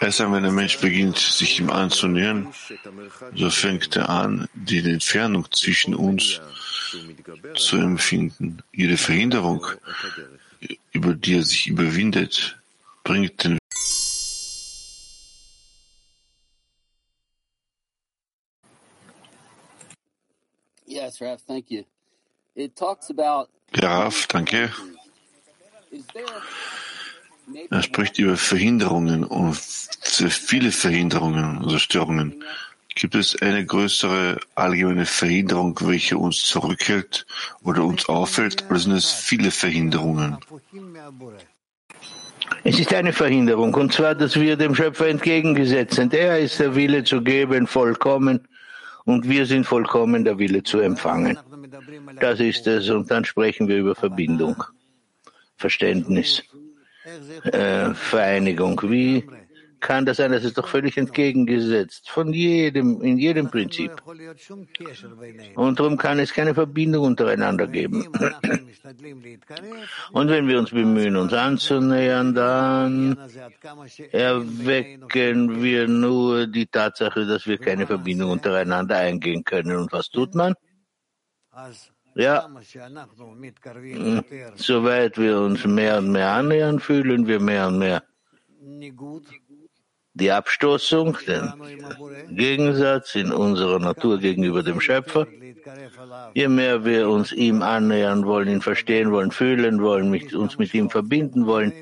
Erst wenn der Mensch beginnt, sich ihm anzunähern, so fängt er an, die Entfernung zwischen uns zu empfinden. Jede Verhinderung, über die er sich überwindet, bringt den Yes, Raf, thank you. It talks about Ja, Raf, danke. Er spricht über Verhinderungen und viele Verhinderungen oder Störungen. Gibt es eine größere allgemeine Verhinderung, welche uns zurückhält oder uns auffällt, oder sind es viele Verhinderungen? Es ist eine Verhinderung, und zwar, dass wir dem Schöpfer entgegengesetzt sind. Er ist der Wille zu geben, vollkommen, und wir sind vollkommen der Wille zu empfangen. Das ist es, und dann sprechen wir über Verbindung, Verständnis, äh, Vereinigung. Wie kann das sein? Das ist doch völlig entgegengesetzt von jedem, in jedem Prinzip. Und darum kann es keine Verbindung untereinander geben. Und wenn wir uns bemühen, uns anzunähern, dann erwecken wir nur die Tatsache, dass wir keine Verbindung untereinander eingehen können. Und was tut man? Ja, soweit wir uns mehr und mehr annähern, fühlen wir mehr und mehr die Abstoßung, den Gegensatz in unserer Natur gegenüber dem Schöpfer. Je mehr wir uns ihm annähern wollen, ihn verstehen wollen, fühlen wollen, uns mit ihm verbinden wollen,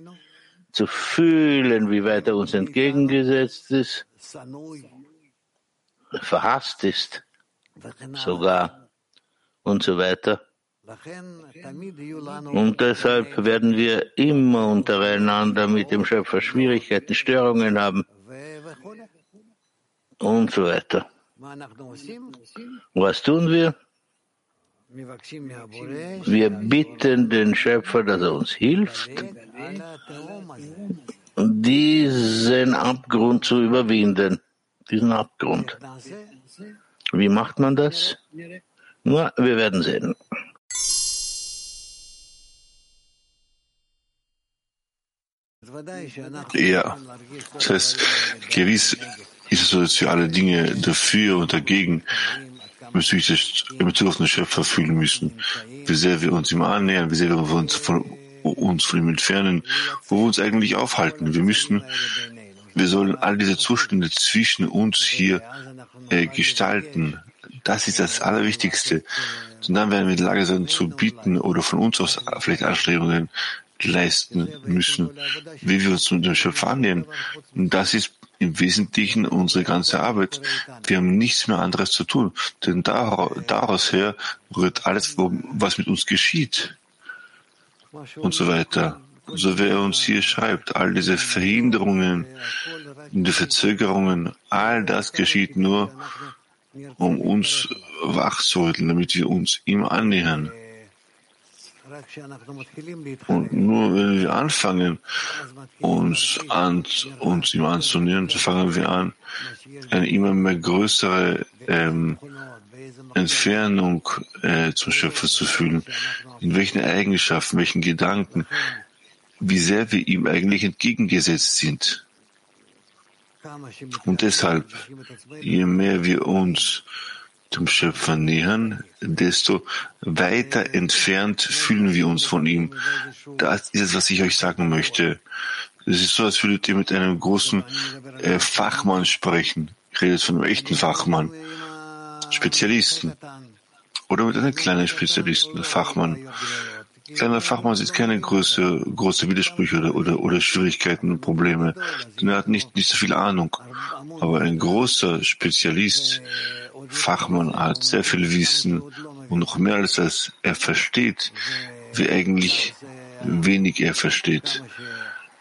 zu fühlen, wie weit er uns entgegengesetzt ist, verhasst ist, sogar und so weiter. Und deshalb werden wir immer untereinander mit dem Schöpfer Schwierigkeiten, Störungen haben und so weiter. Was tun wir? Wir bitten den Schöpfer, dass er uns hilft, diesen Abgrund zu überwinden, diesen Abgrund. Wie macht man das? Nur, wir werden sehen. Ja, das heißt, gewiss ist es so, dass wir alle Dinge dafür und dagegen in Bezug auf den Schöpfer fühlen müssen. Wie sehr wir uns ihm annähern, wie sehr wir uns von, uns von ihm entfernen, wo wir uns eigentlich aufhalten. Wir müssen, wir sollen all diese Zustände zwischen uns hier äh, gestalten. Das ist das Allerwichtigste. Und dann werden wir in der Lage sein zu bieten oder von uns aus vielleicht Anstrengungen leisten müssen, wie wir uns mit dem Schöpfer annähern. Und das ist im Wesentlichen unsere ganze Arbeit. Wir haben nichts mehr anderes zu tun, denn daraus her rührt alles, was mit uns geschieht und so weiter. So wer uns hier schreibt, all diese Verhinderungen, die Verzögerungen, all das geschieht nur, um uns wachzurütteln, damit wir uns ihm annähern. Und nur wenn wir anfangen, uns, an, uns ihm anzunähern, so fangen wir an, eine immer mehr größere ähm, Entfernung äh, zum Schöpfer zu fühlen. In welchen Eigenschaften, welchen Gedanken, wie sehr wir ihm eigentlich entgegengesetzt sind. Und deshalb, je mehr wir uns dem Schöpfer nähern, desto weiter entfernt fühlen wir uns von ihm. Das ist es, was ich euch sagen möchte. Es ist so, als würdet ihr mit einem großen äh, Fachmann sprechen. Ich rede jetzt von einem echten Fachmann, Spezialisten. Oder mit einem kleinen Spezialisten, Fachmann. kleiner Fachmann sieht keine große, große Widersprüche oder, oder, oder Schwierigkeiten und Probleme, denn er hat nicht, nicht so viel Ahnung. Aber ein großer Spezialist, Fachmann hat sehr viel Wissen und noch mehr als das er versteht, wie eigentlich wenig er versteht.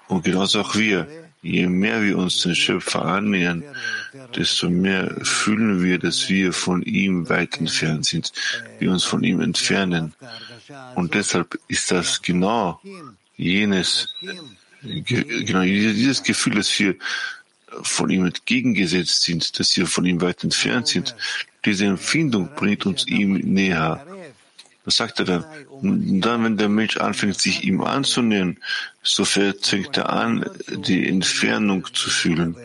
Und genauso auch wir. Je mehr wir uns den Schöpfer annähern, desto mehr fühlen wir, dass wir von ihm weit entfernt sind, wir uns von ihm entfernen. Und deshalb ist das genau jenes, genau dieses Gefühl, dass wir von ihm entgegengesetzt sind, dass wir von ihm weit entfernt sind. Diese Empfindung bringt uns ihm näher. Was sagt er dann? Und dann, wenn der Mensch anfängt, sich ihm anzunähern, so fängt er an, die Entfernung zu fühlen.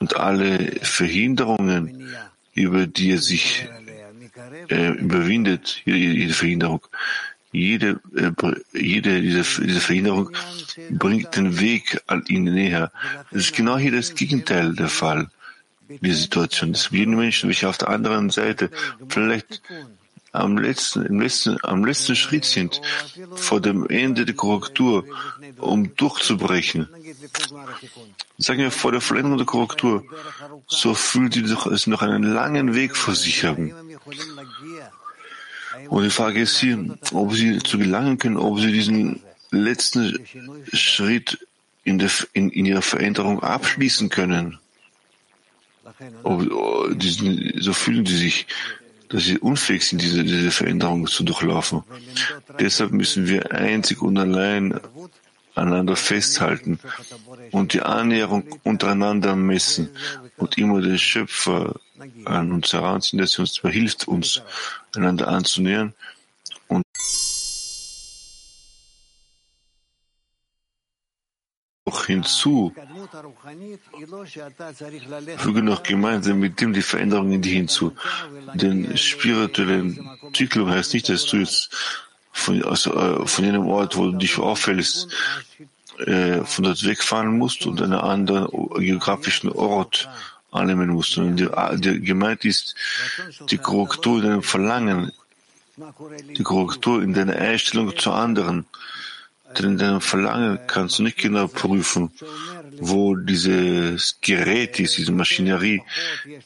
Und alle Verhinderungen, über die er sich äh, überwindet, jede Verhinderung, jede, äh, jede diese, diese Verhinderung bringt den Weg an ihn näher. Es ist genau hier das Gegenteil der Fall, die Situation. Es jene Menschen, welche auf der anderen Seite vielleicht am letzten, im letzten, am letzten Schritt sind, vor dem Ende der Korrektur, um durchzubrechen. Sagen wir vor der Vollendung der Korrektur, so fühlen sie es noch einen langen Weg vor sich haben. Und die Frage ist hier, ob sie zu gelangen können, ob sie diesen letzten Schritt in, der, in, in ihrer Veränderung abschließen können. Ob, oh, diesen, so fühlen sie sich dass sie unfähig sind, diese, diese Veränderung zu durchlaufen. Deshalb müssen wir einzig und allein aneinander festhalten und die Annäherung untereinander messen und immer den Schöpfer an uns heranziehen, dass er uns hilft, uns einander anzunähern und noch hinzu, füge noch gemeinsam mit dem die Veränderung in die hinzu. Denn spirituelle Entwicklung heißt nicht, dass du jetzt von, also, äh, von jenem Ort, wo du dich auffällst, äh, von dort wegfahren musst und einen anderen geografischen Ort annehmen musst, sondern die, die gemeint ist die Korrektur in deinem Verlangen, die Korrektur in deiner Einstellung zu anderen. Denn in deinem Verlangen kannst du nicht genau prüfen, wo dieses Gerät ist, diese Maschinerie,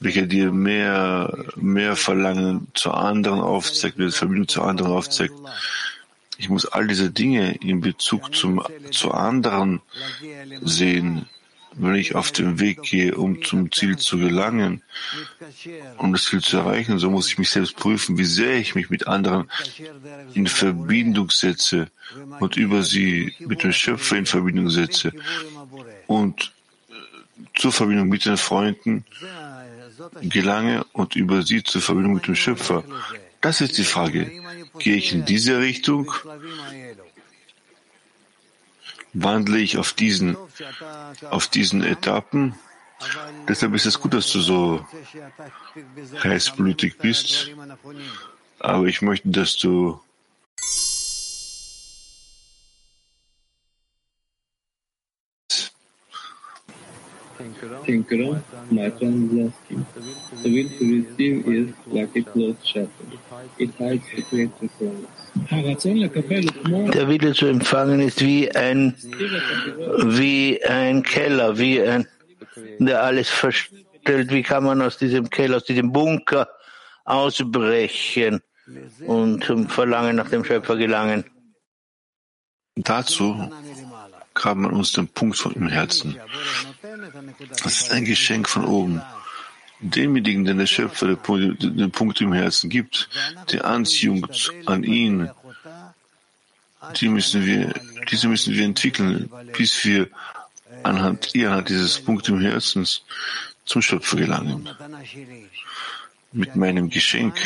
welche dir mehr, mehr Verlangen zu anderen aufzeigt, welche Verbindung zu anderen aufzeigt. Ich muss all diese Dinge in Bezug zum, zu anderen sehen, wenn ich auf dem Weg gehe, um zum Ziel zu gelangen, um das Ziel zu erreichen, so muss ich mich selbst prüfen, wie sehr ich mich mit anderen in Verbindung setze und über sie mit dem Schöpfer in Verbindung setze und äh, zur Verbindung mit den Freunden gelange und über sie zur Verbindung mit dem Schöpfer. Das ist die Frage. Gehe ich in diese Richtung wandle ich auf diesen, auf diesen Etappen. Deshalb ist es gut, dass du so heißblütig bist. Aber ich möchte, dass du Thinker, asking. The will to receive is like a closed shutter. It hides the from us. Der Wille zu empfangen ist wie ein, wie ein Keller, wie ein, der alles verstellt. Wie kann man aus diesem Keller, aus diesem Bunker ausbrechen und zum Verlangen nach dem Schöpfer gelangen? Dazu kam man uns den Punkt von im Herzen. Das ist ein Geschenk von oben demjenigen, den der Schöpfer den Punkt im Herzen gibt, die Anziehung an ihn, die müssen wir, diese müssen wir entwickeln, bis wir anhand, anhand dieses Punkt im Herzen zum Schöpfer gelangen. Mit meinem Geschenk,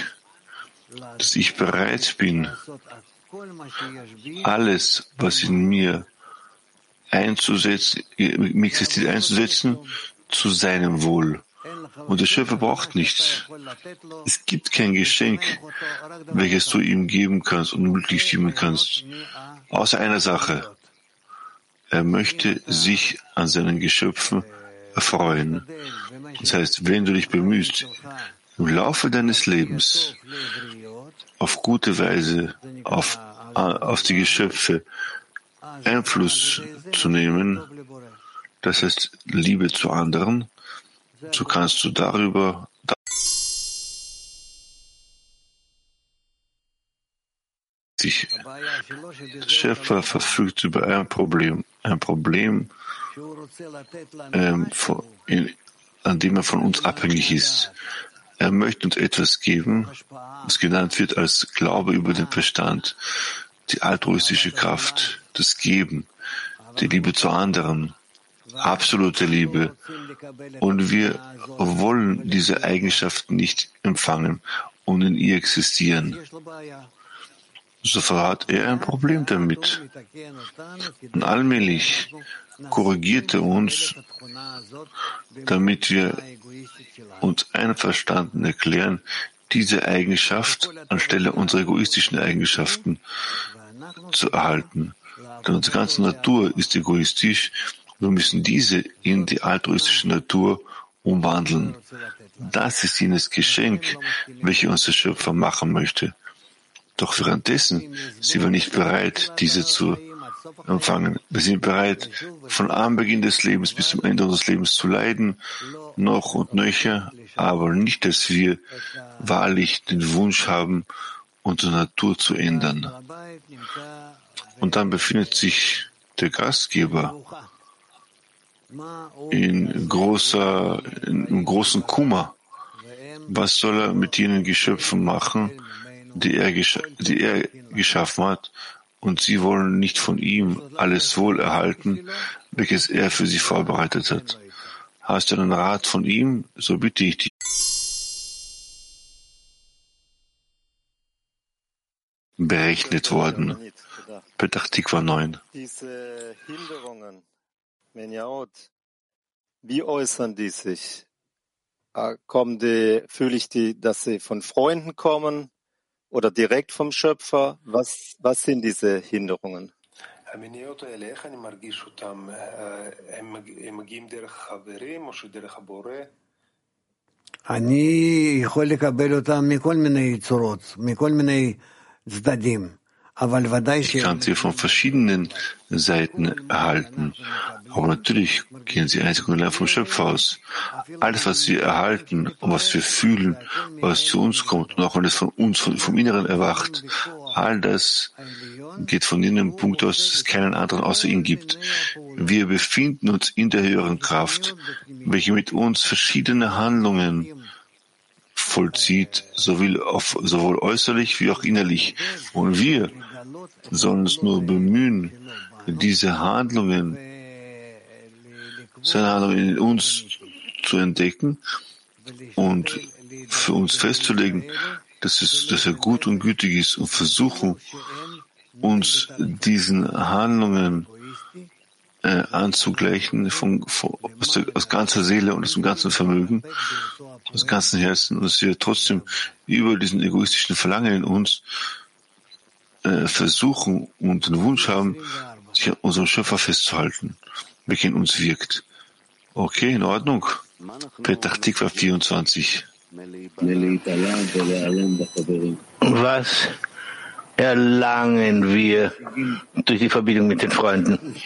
dass ich bereit bin, alles, was in mir einzusetzen, existiert einzusetzen, zu seinem Wohl. Und der Schöpfer braucht nichts. Es gibt kein Geschenk, welches du ihm geben kannst und möglich stimmen kannst, außer einer Sache. Er möchte sich an seinen Geschöpfen erfreuen. Das heißt, wenn du dich bemühst, im Laufe deines Lebens auf gute Weise, auf auf die Geschöpfe Einfluss zu nehmen, das heißt Liebe zu anderen, so kannst du darüber sich. Schöpfer verfügt über ein Problem, ein Problem, ähm, in, an dem er von uns abhängig ist. Er möchte uns etwas geben, was genannt wird als Glaube über den Verstand, die altruistische Kraft, das Geben, die Liebe zu anderen, absolute Liebe. Und wir wollen diese Eigenschaften nicht empfangen und in ihr existieren. So hat er ein Problem damit. Und allmählich korrigierte uns, damit wir uns einverstanden erklären, diese Eigenschaft anstelle unserer egoistischen Eigenschaften zu erhalten. Denn unsere ganze Natur ist egoistisch. Wir müssen diese in die altruistische Natur umwandeln. Das ist jenes Geschenk, welches unser Schöpfer machen möchte. Doch währenddessen sind wir nicht bereit, diese zu empfangen. Wir sind bereit, von Anbeginn des Lebens bis zum Ende unseres Lebens zu leiden, noch und nöcher, aber nicht, dass wir wahrlich den Wunsch haben, unsere Natur zu ändern. Und dann befindet sich der Gastgeber in großer, in großen Kummer. Was soll er mit jenen Geschöpfen machen, die er, die er geschaffen hat und sie wollen nicht von ihm alles Wohl erhalten, welches er für sie vorbereitet hat. Hast du einen Rat von ihm, so bitte ich dich. Berechnet worden. Petach Tikva 9. Diese Hinderungen, Menyaot, wie äußern die sich? Ah, kommen die, fühle ich die, dass sie von Freunden kommen? oder direkt vom Schöpfer? Was, was sind diese Hinderungen? אני יכול לקבל אותם מכל מיני צורות, מכל מיני צדדים. Ich kann sie von verschiedenen Seiten erhalten. Aber natürlich gehen sie einzig und allein vom Schöpfer aus. Alles, was wir erhalten und was wir fühlen, was zu uns kommt und auch wenn es von uns, vom Inneren erwacht, all das geht von jenem Punkt aus, dass es keinen anderen außer ihm gibt. Wir befinden uns in der höheren Kraft, welche mit uns verschiedene Handlungen vollzieht, sowohl, auf, sowohl äußerlich wie auch innerlich. Und wir sollen uns nur bemühen, diese Handlungen, seine Handlungen in uns zu entdecken und für uns festzulegen, dass, es, dass er gut und gütig ist und versuchen, uns diesen Handlungen äh, anzugleichen von, von, aus, der, aus ganzer Seele und aus dem ganzen Vermögen, aus ganzem Herzen, und dass wir trotzdem über diesen egoistischen Verlangen in uns äh, versuchen und den Wunsch haben, sich an unserem Schöpfer festzuhalten, welcher in uns wirkt. Okay, in Ordnung. Petach Tikva 24. Was erlangen wir durch die Verbindung mit den Freunden?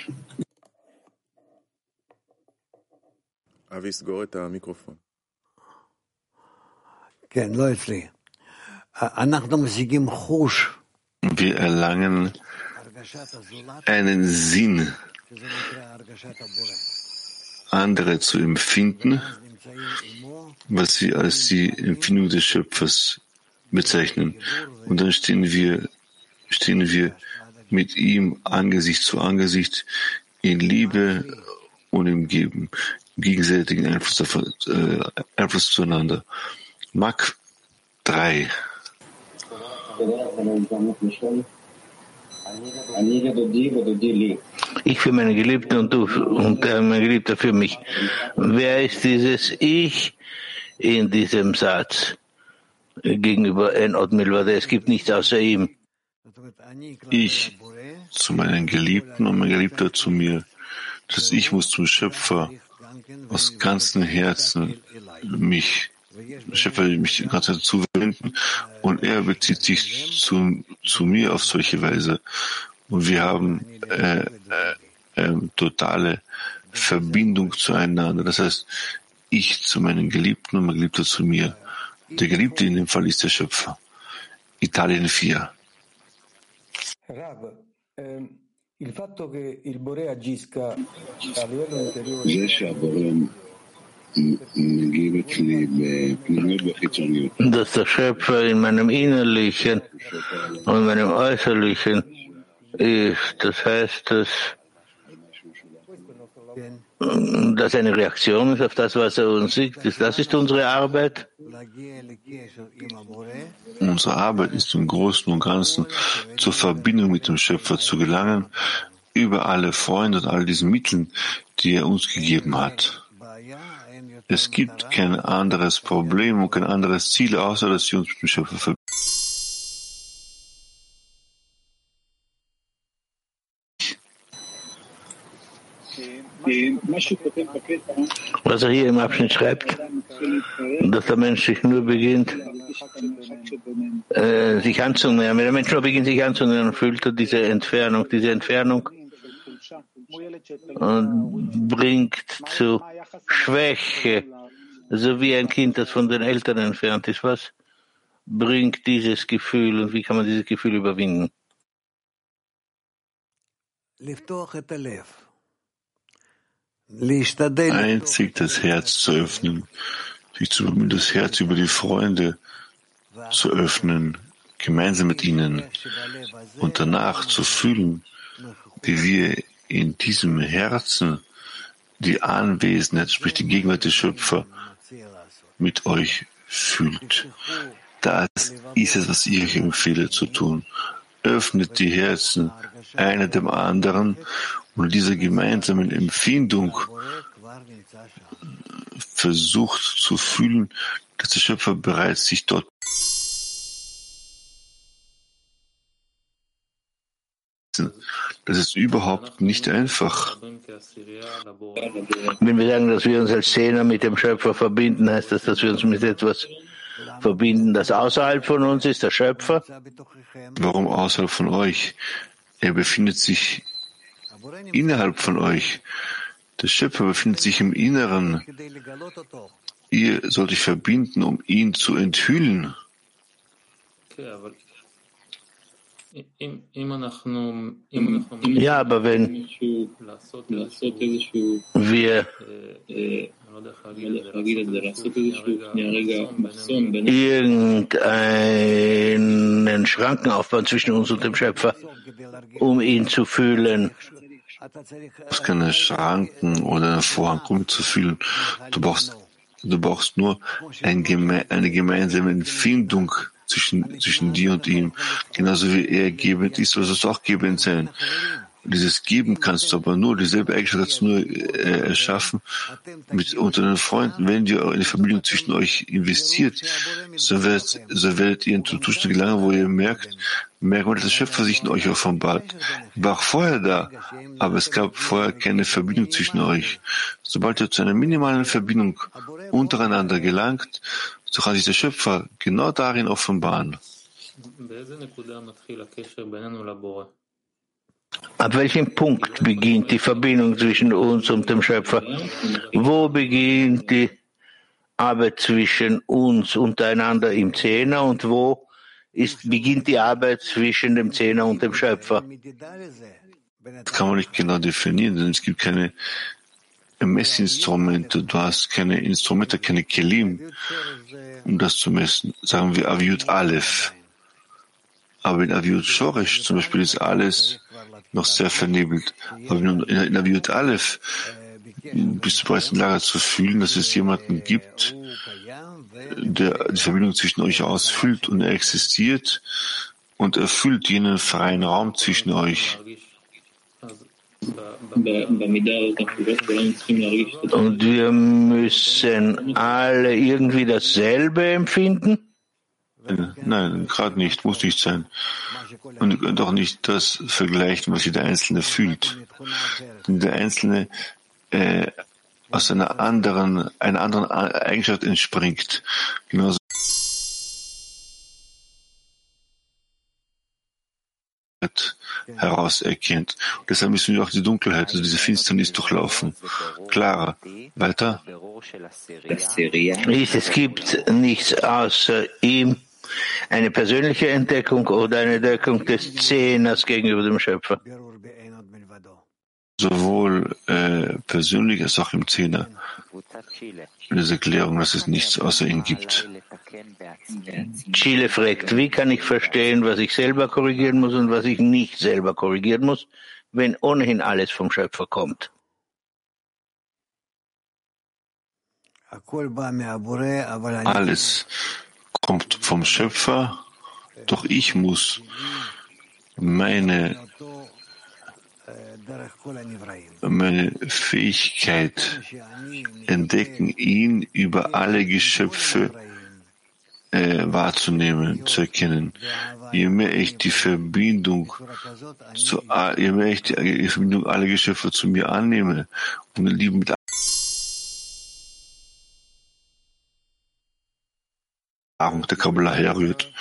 Wir erlangen einen Sinn, andere zu empfinden, was sie als die Empfindung des Schöpfers bezeichnen. Und dann stehen wir, stehen wir mit ihm Angesicht zu Angesicht in Liebe und im Geben, gegenseitigen Einfluss, äh, Einfluss zueinander. Mark 3. Ich für meine Geliebten und du und der mein Geliebter für mich. Wer ist dieses Ich in diesem Satz gegenüber Enod Milvade? Es gibt nichts außer ihm. Ich zu meinen Geliebten und mein Geliebter zu mir. Das Ich muss zum Schöpfer aus ganzem Herzen mich Schöpfer mich die ganze Zeit zuwenden und er bezieht sich zu, zu mir auf solche Weise. Und wir haben äh, äh, äh, totale Verbindung zueinander. Das heißt, ich zu meinen Geliebten und mein Geliebter zu mir. Der Geliebte in dem Fall ist der Schöpfer. Italien 4. Ehm, il dass der Schöpfer in meinem Innerlichen und meinem Äußerlichen ist. Das heißt, dass das eine Reaktion ist auf das, was er uns sieht. Das ist unsere Arbeit. Unsere Arbeit ist im Großen und Ganzen zur Verbindung mit dem Schöpfer zu gelangen, über alle Freunde und all diesen Mitteln, die er uns gegeben hat. Es gibt kein anderes Problem und kein anderes Ziel, außer dass wir uns mit dem Schöpfer verbinden. Was er hier im Abschnitt schreibt, dass der Mensch sich nur beginnt, äh, sich anzunähern. Wenn der Mensch nur beginnt, sich anzunähern, fühlt er diese Entfernung, diese Entfernung und bringt zu Schwäche, so wie ein Kind, das von den Eltern entfernt ist. Was bringt dieses Gefühl und wie kann man dieses Gefühl überwinden? Einzig das Herz zu öffnen, sich zu bemühen, das Herz über die Freunde zu öffnen, gemeinsam mit ihnen und danach zu fühlen, wie wir in diesem Herzen die Anwesenheit, sprich die Gegenwart des Schöpfer, mit euch fühlt. Das ist es, was ich euch empfehle zu tun. Öffnet die Herzen einer dem anderen und diese gemeinsamen Empfindung versucht zu fühlen, dass der Schöpfer bereits sich dort Das ist überhaupt nicht einfach. Wenn wir sagen, dass wir uns als Zehner mit dem Schöpfer verbinden, heißt das, dass wir uns mit etwas verbinden, das außerhalb von uns ist, der Schöpfer? Warum außerhalb von euch? Er befindet sich innerhalb von euch. Der Schöpfer befindet sich im Inneren. Ihr sollt euch verbinden, um ihn zu enthüllen. Ja, aber wenn wir irgendeinen Schranken aufbauen zwischen uns und dem Schöpfer, um ihn zu fühlen, es keine Schranken oder einen Vorhang, um zu fühlen. Du brauchst, du brauchst nur ein geme eine gemeinsame Empfindung zwischen, zwischen dir und ihm. Genauso wie er gebend ist, sollst du auch gebend sein. Dieses Geben kannst du aber nur, dieselbe Eigenschaft kannst du nur äh, erschaffen mit unter den Freunden. Wenn ihr in die Verbindung zwischen euch investiert, so werdet, so werdet ihr in den Zustand gelangen, wo ihr merkt, merkt dass der Schöpfer sich in euch offenbart. War auch vorher da, aber es gab vorher keine Verbindung zwischen euch. Sobald ihr zu einer minimalen Verbindung untereinander gelangt, so kann sich der Schöpfer genau darin offenbaren. Ab welchem Punkt beginnt die Verbindung zwischen uns und dem Schöpfer? Wo beginnt die Arbeit zwischen uns untereinander im Zehner und wo ist, beginnt die Arbeit zwischen dem Zehner und dem Schöpfer? Das kann man nicht genau definieren, denn es gibt keine Messinstrumente. Du hast keine Instrumente, keine Kelim, um das zu messen. Sagen wir Aviut Aleph. Aber in Aviut Shoresh zum Beispiel ist alles noch sehr vernebelt. Aber in Aviut Aleph bist du bereits in Lage zu fühlen, dass es jemanden gibt, der die Verbindung zwischen euch ausfüllt und er existiert und erfüllt jenen freien Raum zwischen euch. Und wir müssen alle irgendwie dasselbe empfinden? Nein, gerade nicht, muss nicht sein. Und ihr könnt auch nicht das vergleichen, was jeder Einzelne fühlt. Der Einzelne äh, aus einer anderen, einer anderen Eigenschaft entspringt. Genauso heraus erkennt. Und deshalb müssen wir auch die Dunkelheit, also diese Finsternis durchlaufen. Klarer. Weiter. Es gibt nichts außer ihm, eine persönliche Entdeckung oder eine Entdeckung des Zehners gegenüber dem Schöpfer. Sowohl äh, persönlich als auch im Zehner. Diese Erklärung, dass es nichts außer ihm gibt. Chile fragt, wie kann ich verstehen, was ich selber korrigieren muss und was ich nicht selber korrigieren muss, wenn ohnehin alles vom Schöpfer kommt? Alles kommt vom Schöpfer, doch ich muss meine, meine Fähigkeit entdecken, ihn über alle Geschöpfe äh, wahrzunehmen, zu erkennen. Je mehr ich die Verbindung zu, je mehr ich die Verbindung aller Geschöpfe zu mir annehme und Liebe mit der Kabbalah herrührt.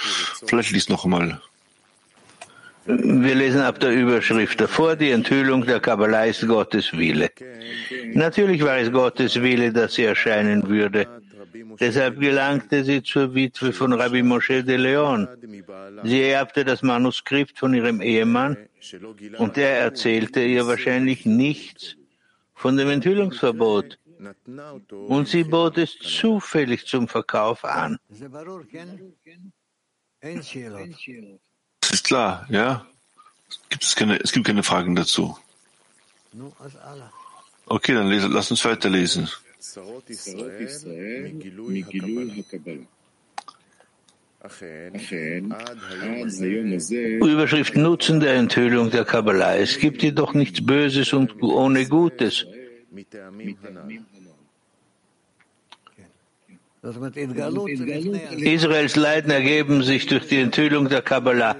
Vielleicht liest noch einmal. Wir lesen ab der Überschrift davor, die Enthüllung der Kabbalah ist Gottes Wille. Natürlich war es Gottes Wille, dass sie erscheinen würde. Deshalb gelangte sie zur Witwe von Rabbi Moshe de Leon. Sie erbte das Manuskript von ihrem Ehemann und er erzählte ihr wahrscheinlich nichts von dem Enthüllungsverbot. Und sie bot es zufällig zum Verkauf an. Das ist klar, ja? Gibt es, keine, es gibt keine Fragen dazu. Okay, dann lese, lass uns weiterlesen. Überschrift Nutzen der Enthüllung der Kabbalah. Es gibt jedoch nichts Böses und ohne Gutes. Israels Leiden ergeben sich durch die Enthüllung der Kabbalah.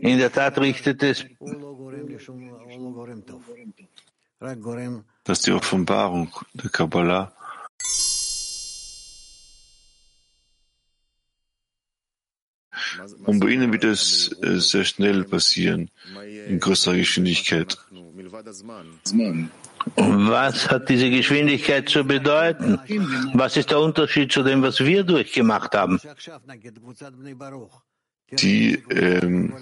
In der Tat richtet es dass die Offenbarung der Kabbalah und bei ihnen wird es äh, sehr schnell passieren, in größerer Geschwindigkeit. Was hat diese Geschwindigkeit zu bedeuten? Was ist der Unterschied zu dem, was wir durchgemacht haben? Die, ähm,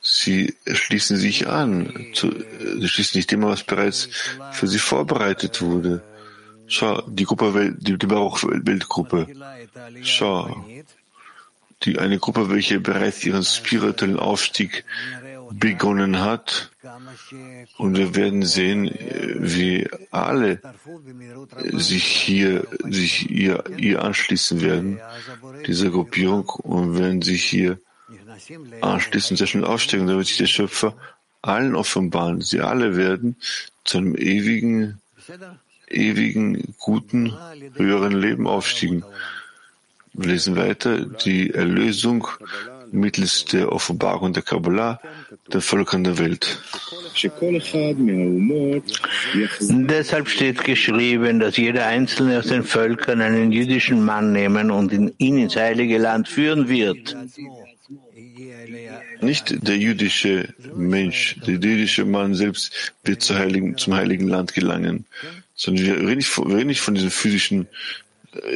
sie schließen sich an. Zu, sie schließen sich dem, was bereits für sie vorbereitet wurde. Schau, die Gruppe, die, die Baruch-Weltgruppe. Schau, die eine Gruppe, welche bereits ihren spirituellen Aufstieg begonnen hat. Und wir werden sehen, wie alle sich hier, sich ihr, ihr anschließen werden, dieser Gruppierung, und werden sich hier anschließen, sehr schnell aufsteigen, da wird sich der Schöpfer allen offenbaren. Sie alle werden zu einem ewigen, ewigen, guten, höheren Leben aufstiegen. Wir lesen weiter, die Erlösung mittels der Offenbarung der Kabbalah den Völkern der Welt. Deshalb steht geschrieben, dass jeder Einzelne aus den Völkern einen jüdischen Mann nehmen und ihn ins heilige Land führen wird. Nicht der jüdische Mensch, der jüdische Mann selbst wird zum heiligen, zum heiligen Land gelangen, sondern wir reden nicht von, wir reden nicht von diesem physischen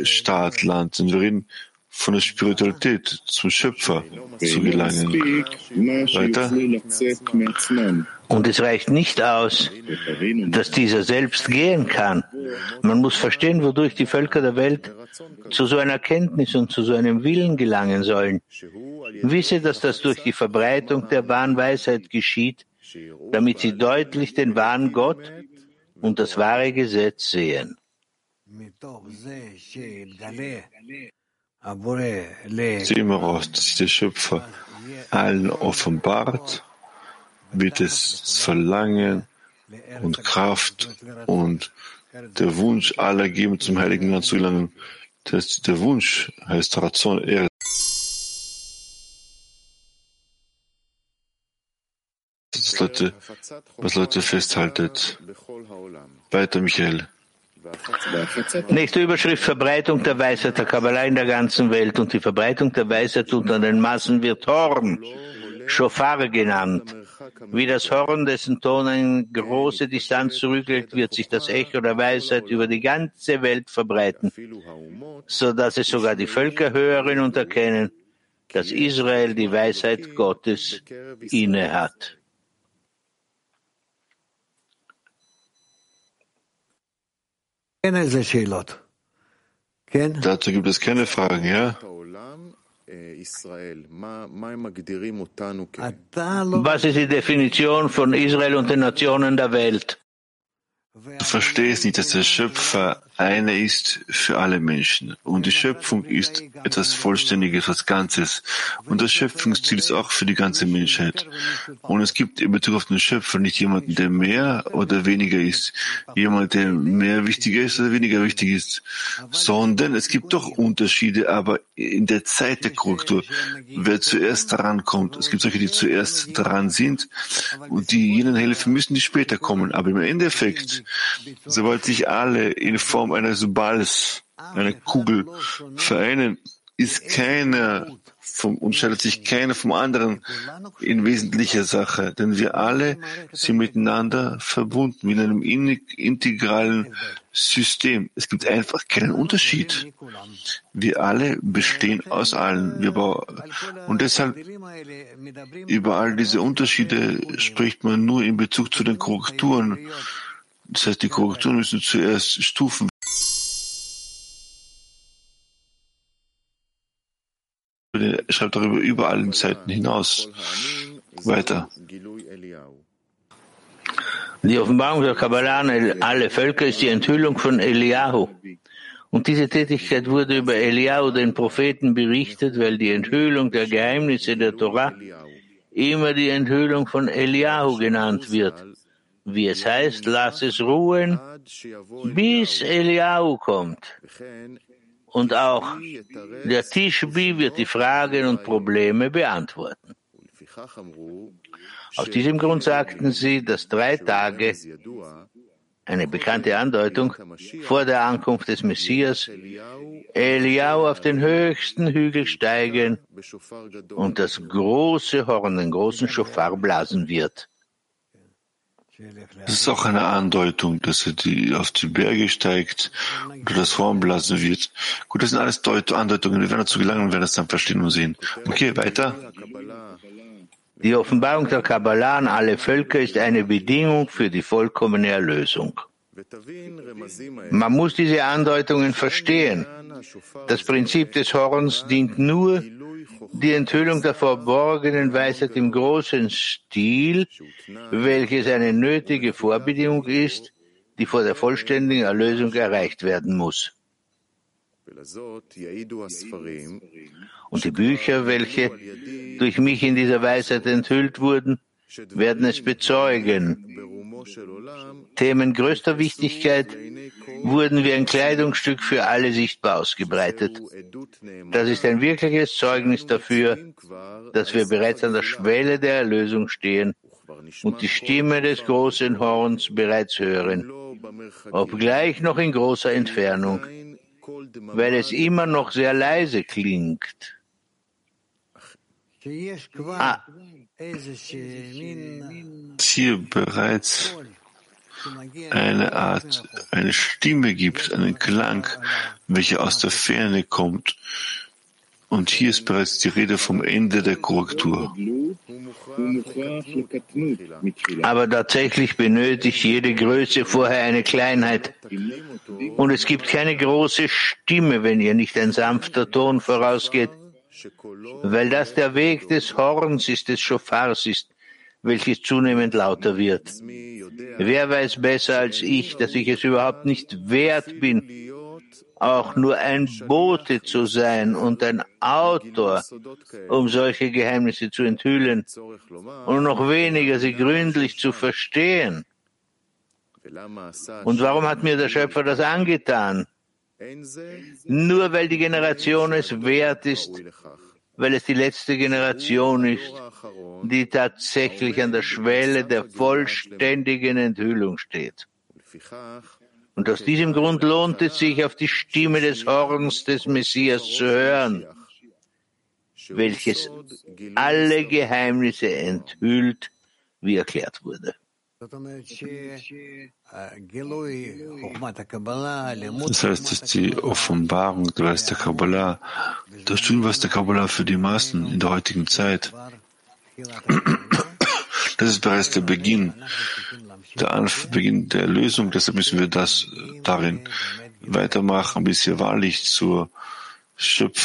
Staat, Land, sondern wir reden von der Spiritualität zum Schöpfer zu gelangen. Weiter. Und es reicht nicht aus, dass dieser selbst gehen kann. Man muss verstehen, wodurch die Völker der Welt zu so einer Kenntnis und zu so einem Willen gelangen sollen. Wisse, dass das durch die Verbreitung der wahren Weisheit geschieht, damit sie deutlich den wahren Gott und das wahre Gesetz sehen. Raus, dass der Schöpfer allen offenbart, wird es Verlangen und Kraft und der Wunsch aller geben, zum Heiligen Land zu gelangen. Das, der Wunsch heißt Razon, er was Leute, was Leute festhaltet. Weiter, Michael. Nächste Überschrift Verbreitung der Weisheit der Kabbalah in der ganzen Welt und die Verbreitung der Weisheit unter den Massen wird Horn. Shofar genannt. Wie das Horn, dessen Ton eine große Distanz zurücklegt, wird sich das Echo der Weisheit über die ganze Welt verbreiten, so dass es sogar die Völker hören und erkennen, dass Israel die Weisheit Gottes inne Dazu gibt es keine Fragen, ja? Was ist die Definition von Israel und den Nationen der Welt? Du verstehst nicht, dass der Schöpfer einer ist für alle Menschen. Und die Schöpfung ist etwas Vollständiges, etwas Ganzes. Und das Schöpfungsziel ist auch für die ganze Menschheit. Und es gibt in Bezug auf den Schöpfer nicht jemanden, der mehr oder weniger ist. Jemand, der mehr wichtiger ist oder weniger wichtig ist. Sondern es gibt doch Unterschiede, aber in der Zeit der Korrektur, wer zuerst dran kommt. Es gibt solche, die zuerst dran sind und die jenen helfen müssen, die später kommen. Aber im Endeffekt Sobald sich alle in Form eines Balls, einer Kugel vereinen, ist keiner vom, unterscheidet sich keiner vom anderen in wesentlicher Sache, denn wir alle sind miteinander verbunden in einem integralen System. Es gibt einfach keinen Unterschied. Wir alle bestehen aus allen. Wir und deshalb über all diese Unterschiede spricht man nur in Bezug zu den Korrekturen das heißt, die Korrekturen müssen zuerst Stufen er schreibt darüber über allen Zeiten hinaus. Weiter. Die Offenbarung der Kabbalah an alle Völker ist die Enthüllung von Eliyahu. Und diese Tätigkeit wurde über Eliyahu, den Propheten, berichtet, weil die Enthüllung der Geheimnisse der Torah immer die Enthüllung von Eliyahu genannt wird wie es heißt, lass es ruhen, bis Eliau kommt. Und auch der Tischbi wird die Fragen und Probleme beantworten. Aus diesem Grund sagten sie, dass drei Tage, eine bekannte Andeutung, vor der Ankunft des Messias, Eliau auf den höchsten Hügel steigen und das große Horn, den großen Schofar blasen wird. Das ist auch eine Andeutung, dass er die, auf die Berge steigt und das Horn blasen wird. Gut, das sind alles Deut Andeutungen. Wir werden dazu gelangen und werden das dann verstehen und sehen. Okay, weiter. Die Offenbarung der Kabbalah an alle Völker ist eine Bedingung für die vollkommene Erlösung. Man muss diese Andeutungen verstehen. Das Prinzip des Horns dient nur die Enthüllung der verborgenen Weisheit im großen Stil, welches eine nötige Vorbedingung ist, die vor der vollständigen Erlösung erreicht werden muss. Und die Bücher, welche durch mich in dieser Weisheit enthüllt wurden, werden es bezeugen. Themen größter Wichtigkeit wurden wie ein Kleidungsstück für alle sichtbar ausgebreitet. Das ist ein wirkliches Zeugnis dafür, dass wir bereits an der Schwelle der Erlösung stehen und die Stimme des großen Horns bereits hören, obgleich noch in großer Entfernung, weil es immer noch sehr leise klingt. Ah. Hier bereits eine Art, eine Stimme gibt, einen Klang, welcher aus der Ferne kommt. Und hier ist bereits die Rede vom Ende der Korrektur. Aber tatsächlich benötigt jede Größe vorher eine Kleinheit. Und es gibt keine große Stimme, wenn ihr nicht ein sanfter Ton vorausgeht, weil das der Weg des Horns ist, des Schofars ist, welches zunehmend lauter wird. Wer weiß besser als ich, dass ich es überhaupt nicht wert bin, auch nur ein Bote zu sein und ein Autor, um solche Geheimnisse zu enthüllen und noch weniger sie gründlich zu verstehen. Und warum hat mir der Schöpfer das angetan? Nur weil die Generation es wert ist, weil es die letzte Generation ist, die tatsächlich an der Schwelle der vollständigen Enthüllung steht. Und aus diesem Grund lohnt es sich, auf die Stimme des Horns des Messias zu hören. welches alle Geheimnisse enthüllt, wie erklärt wurde. Das heißt, dass die Offenbarung der Geist der Kabbalah, das Tun, was der Kabbalah für die Massen in der heutigen Zeit, das ist bereits der Beginn, der Anf Beginn der Lösung. Deshalb müssen wir das darin weitermachen, bis wir wahrlich zur Schöpferin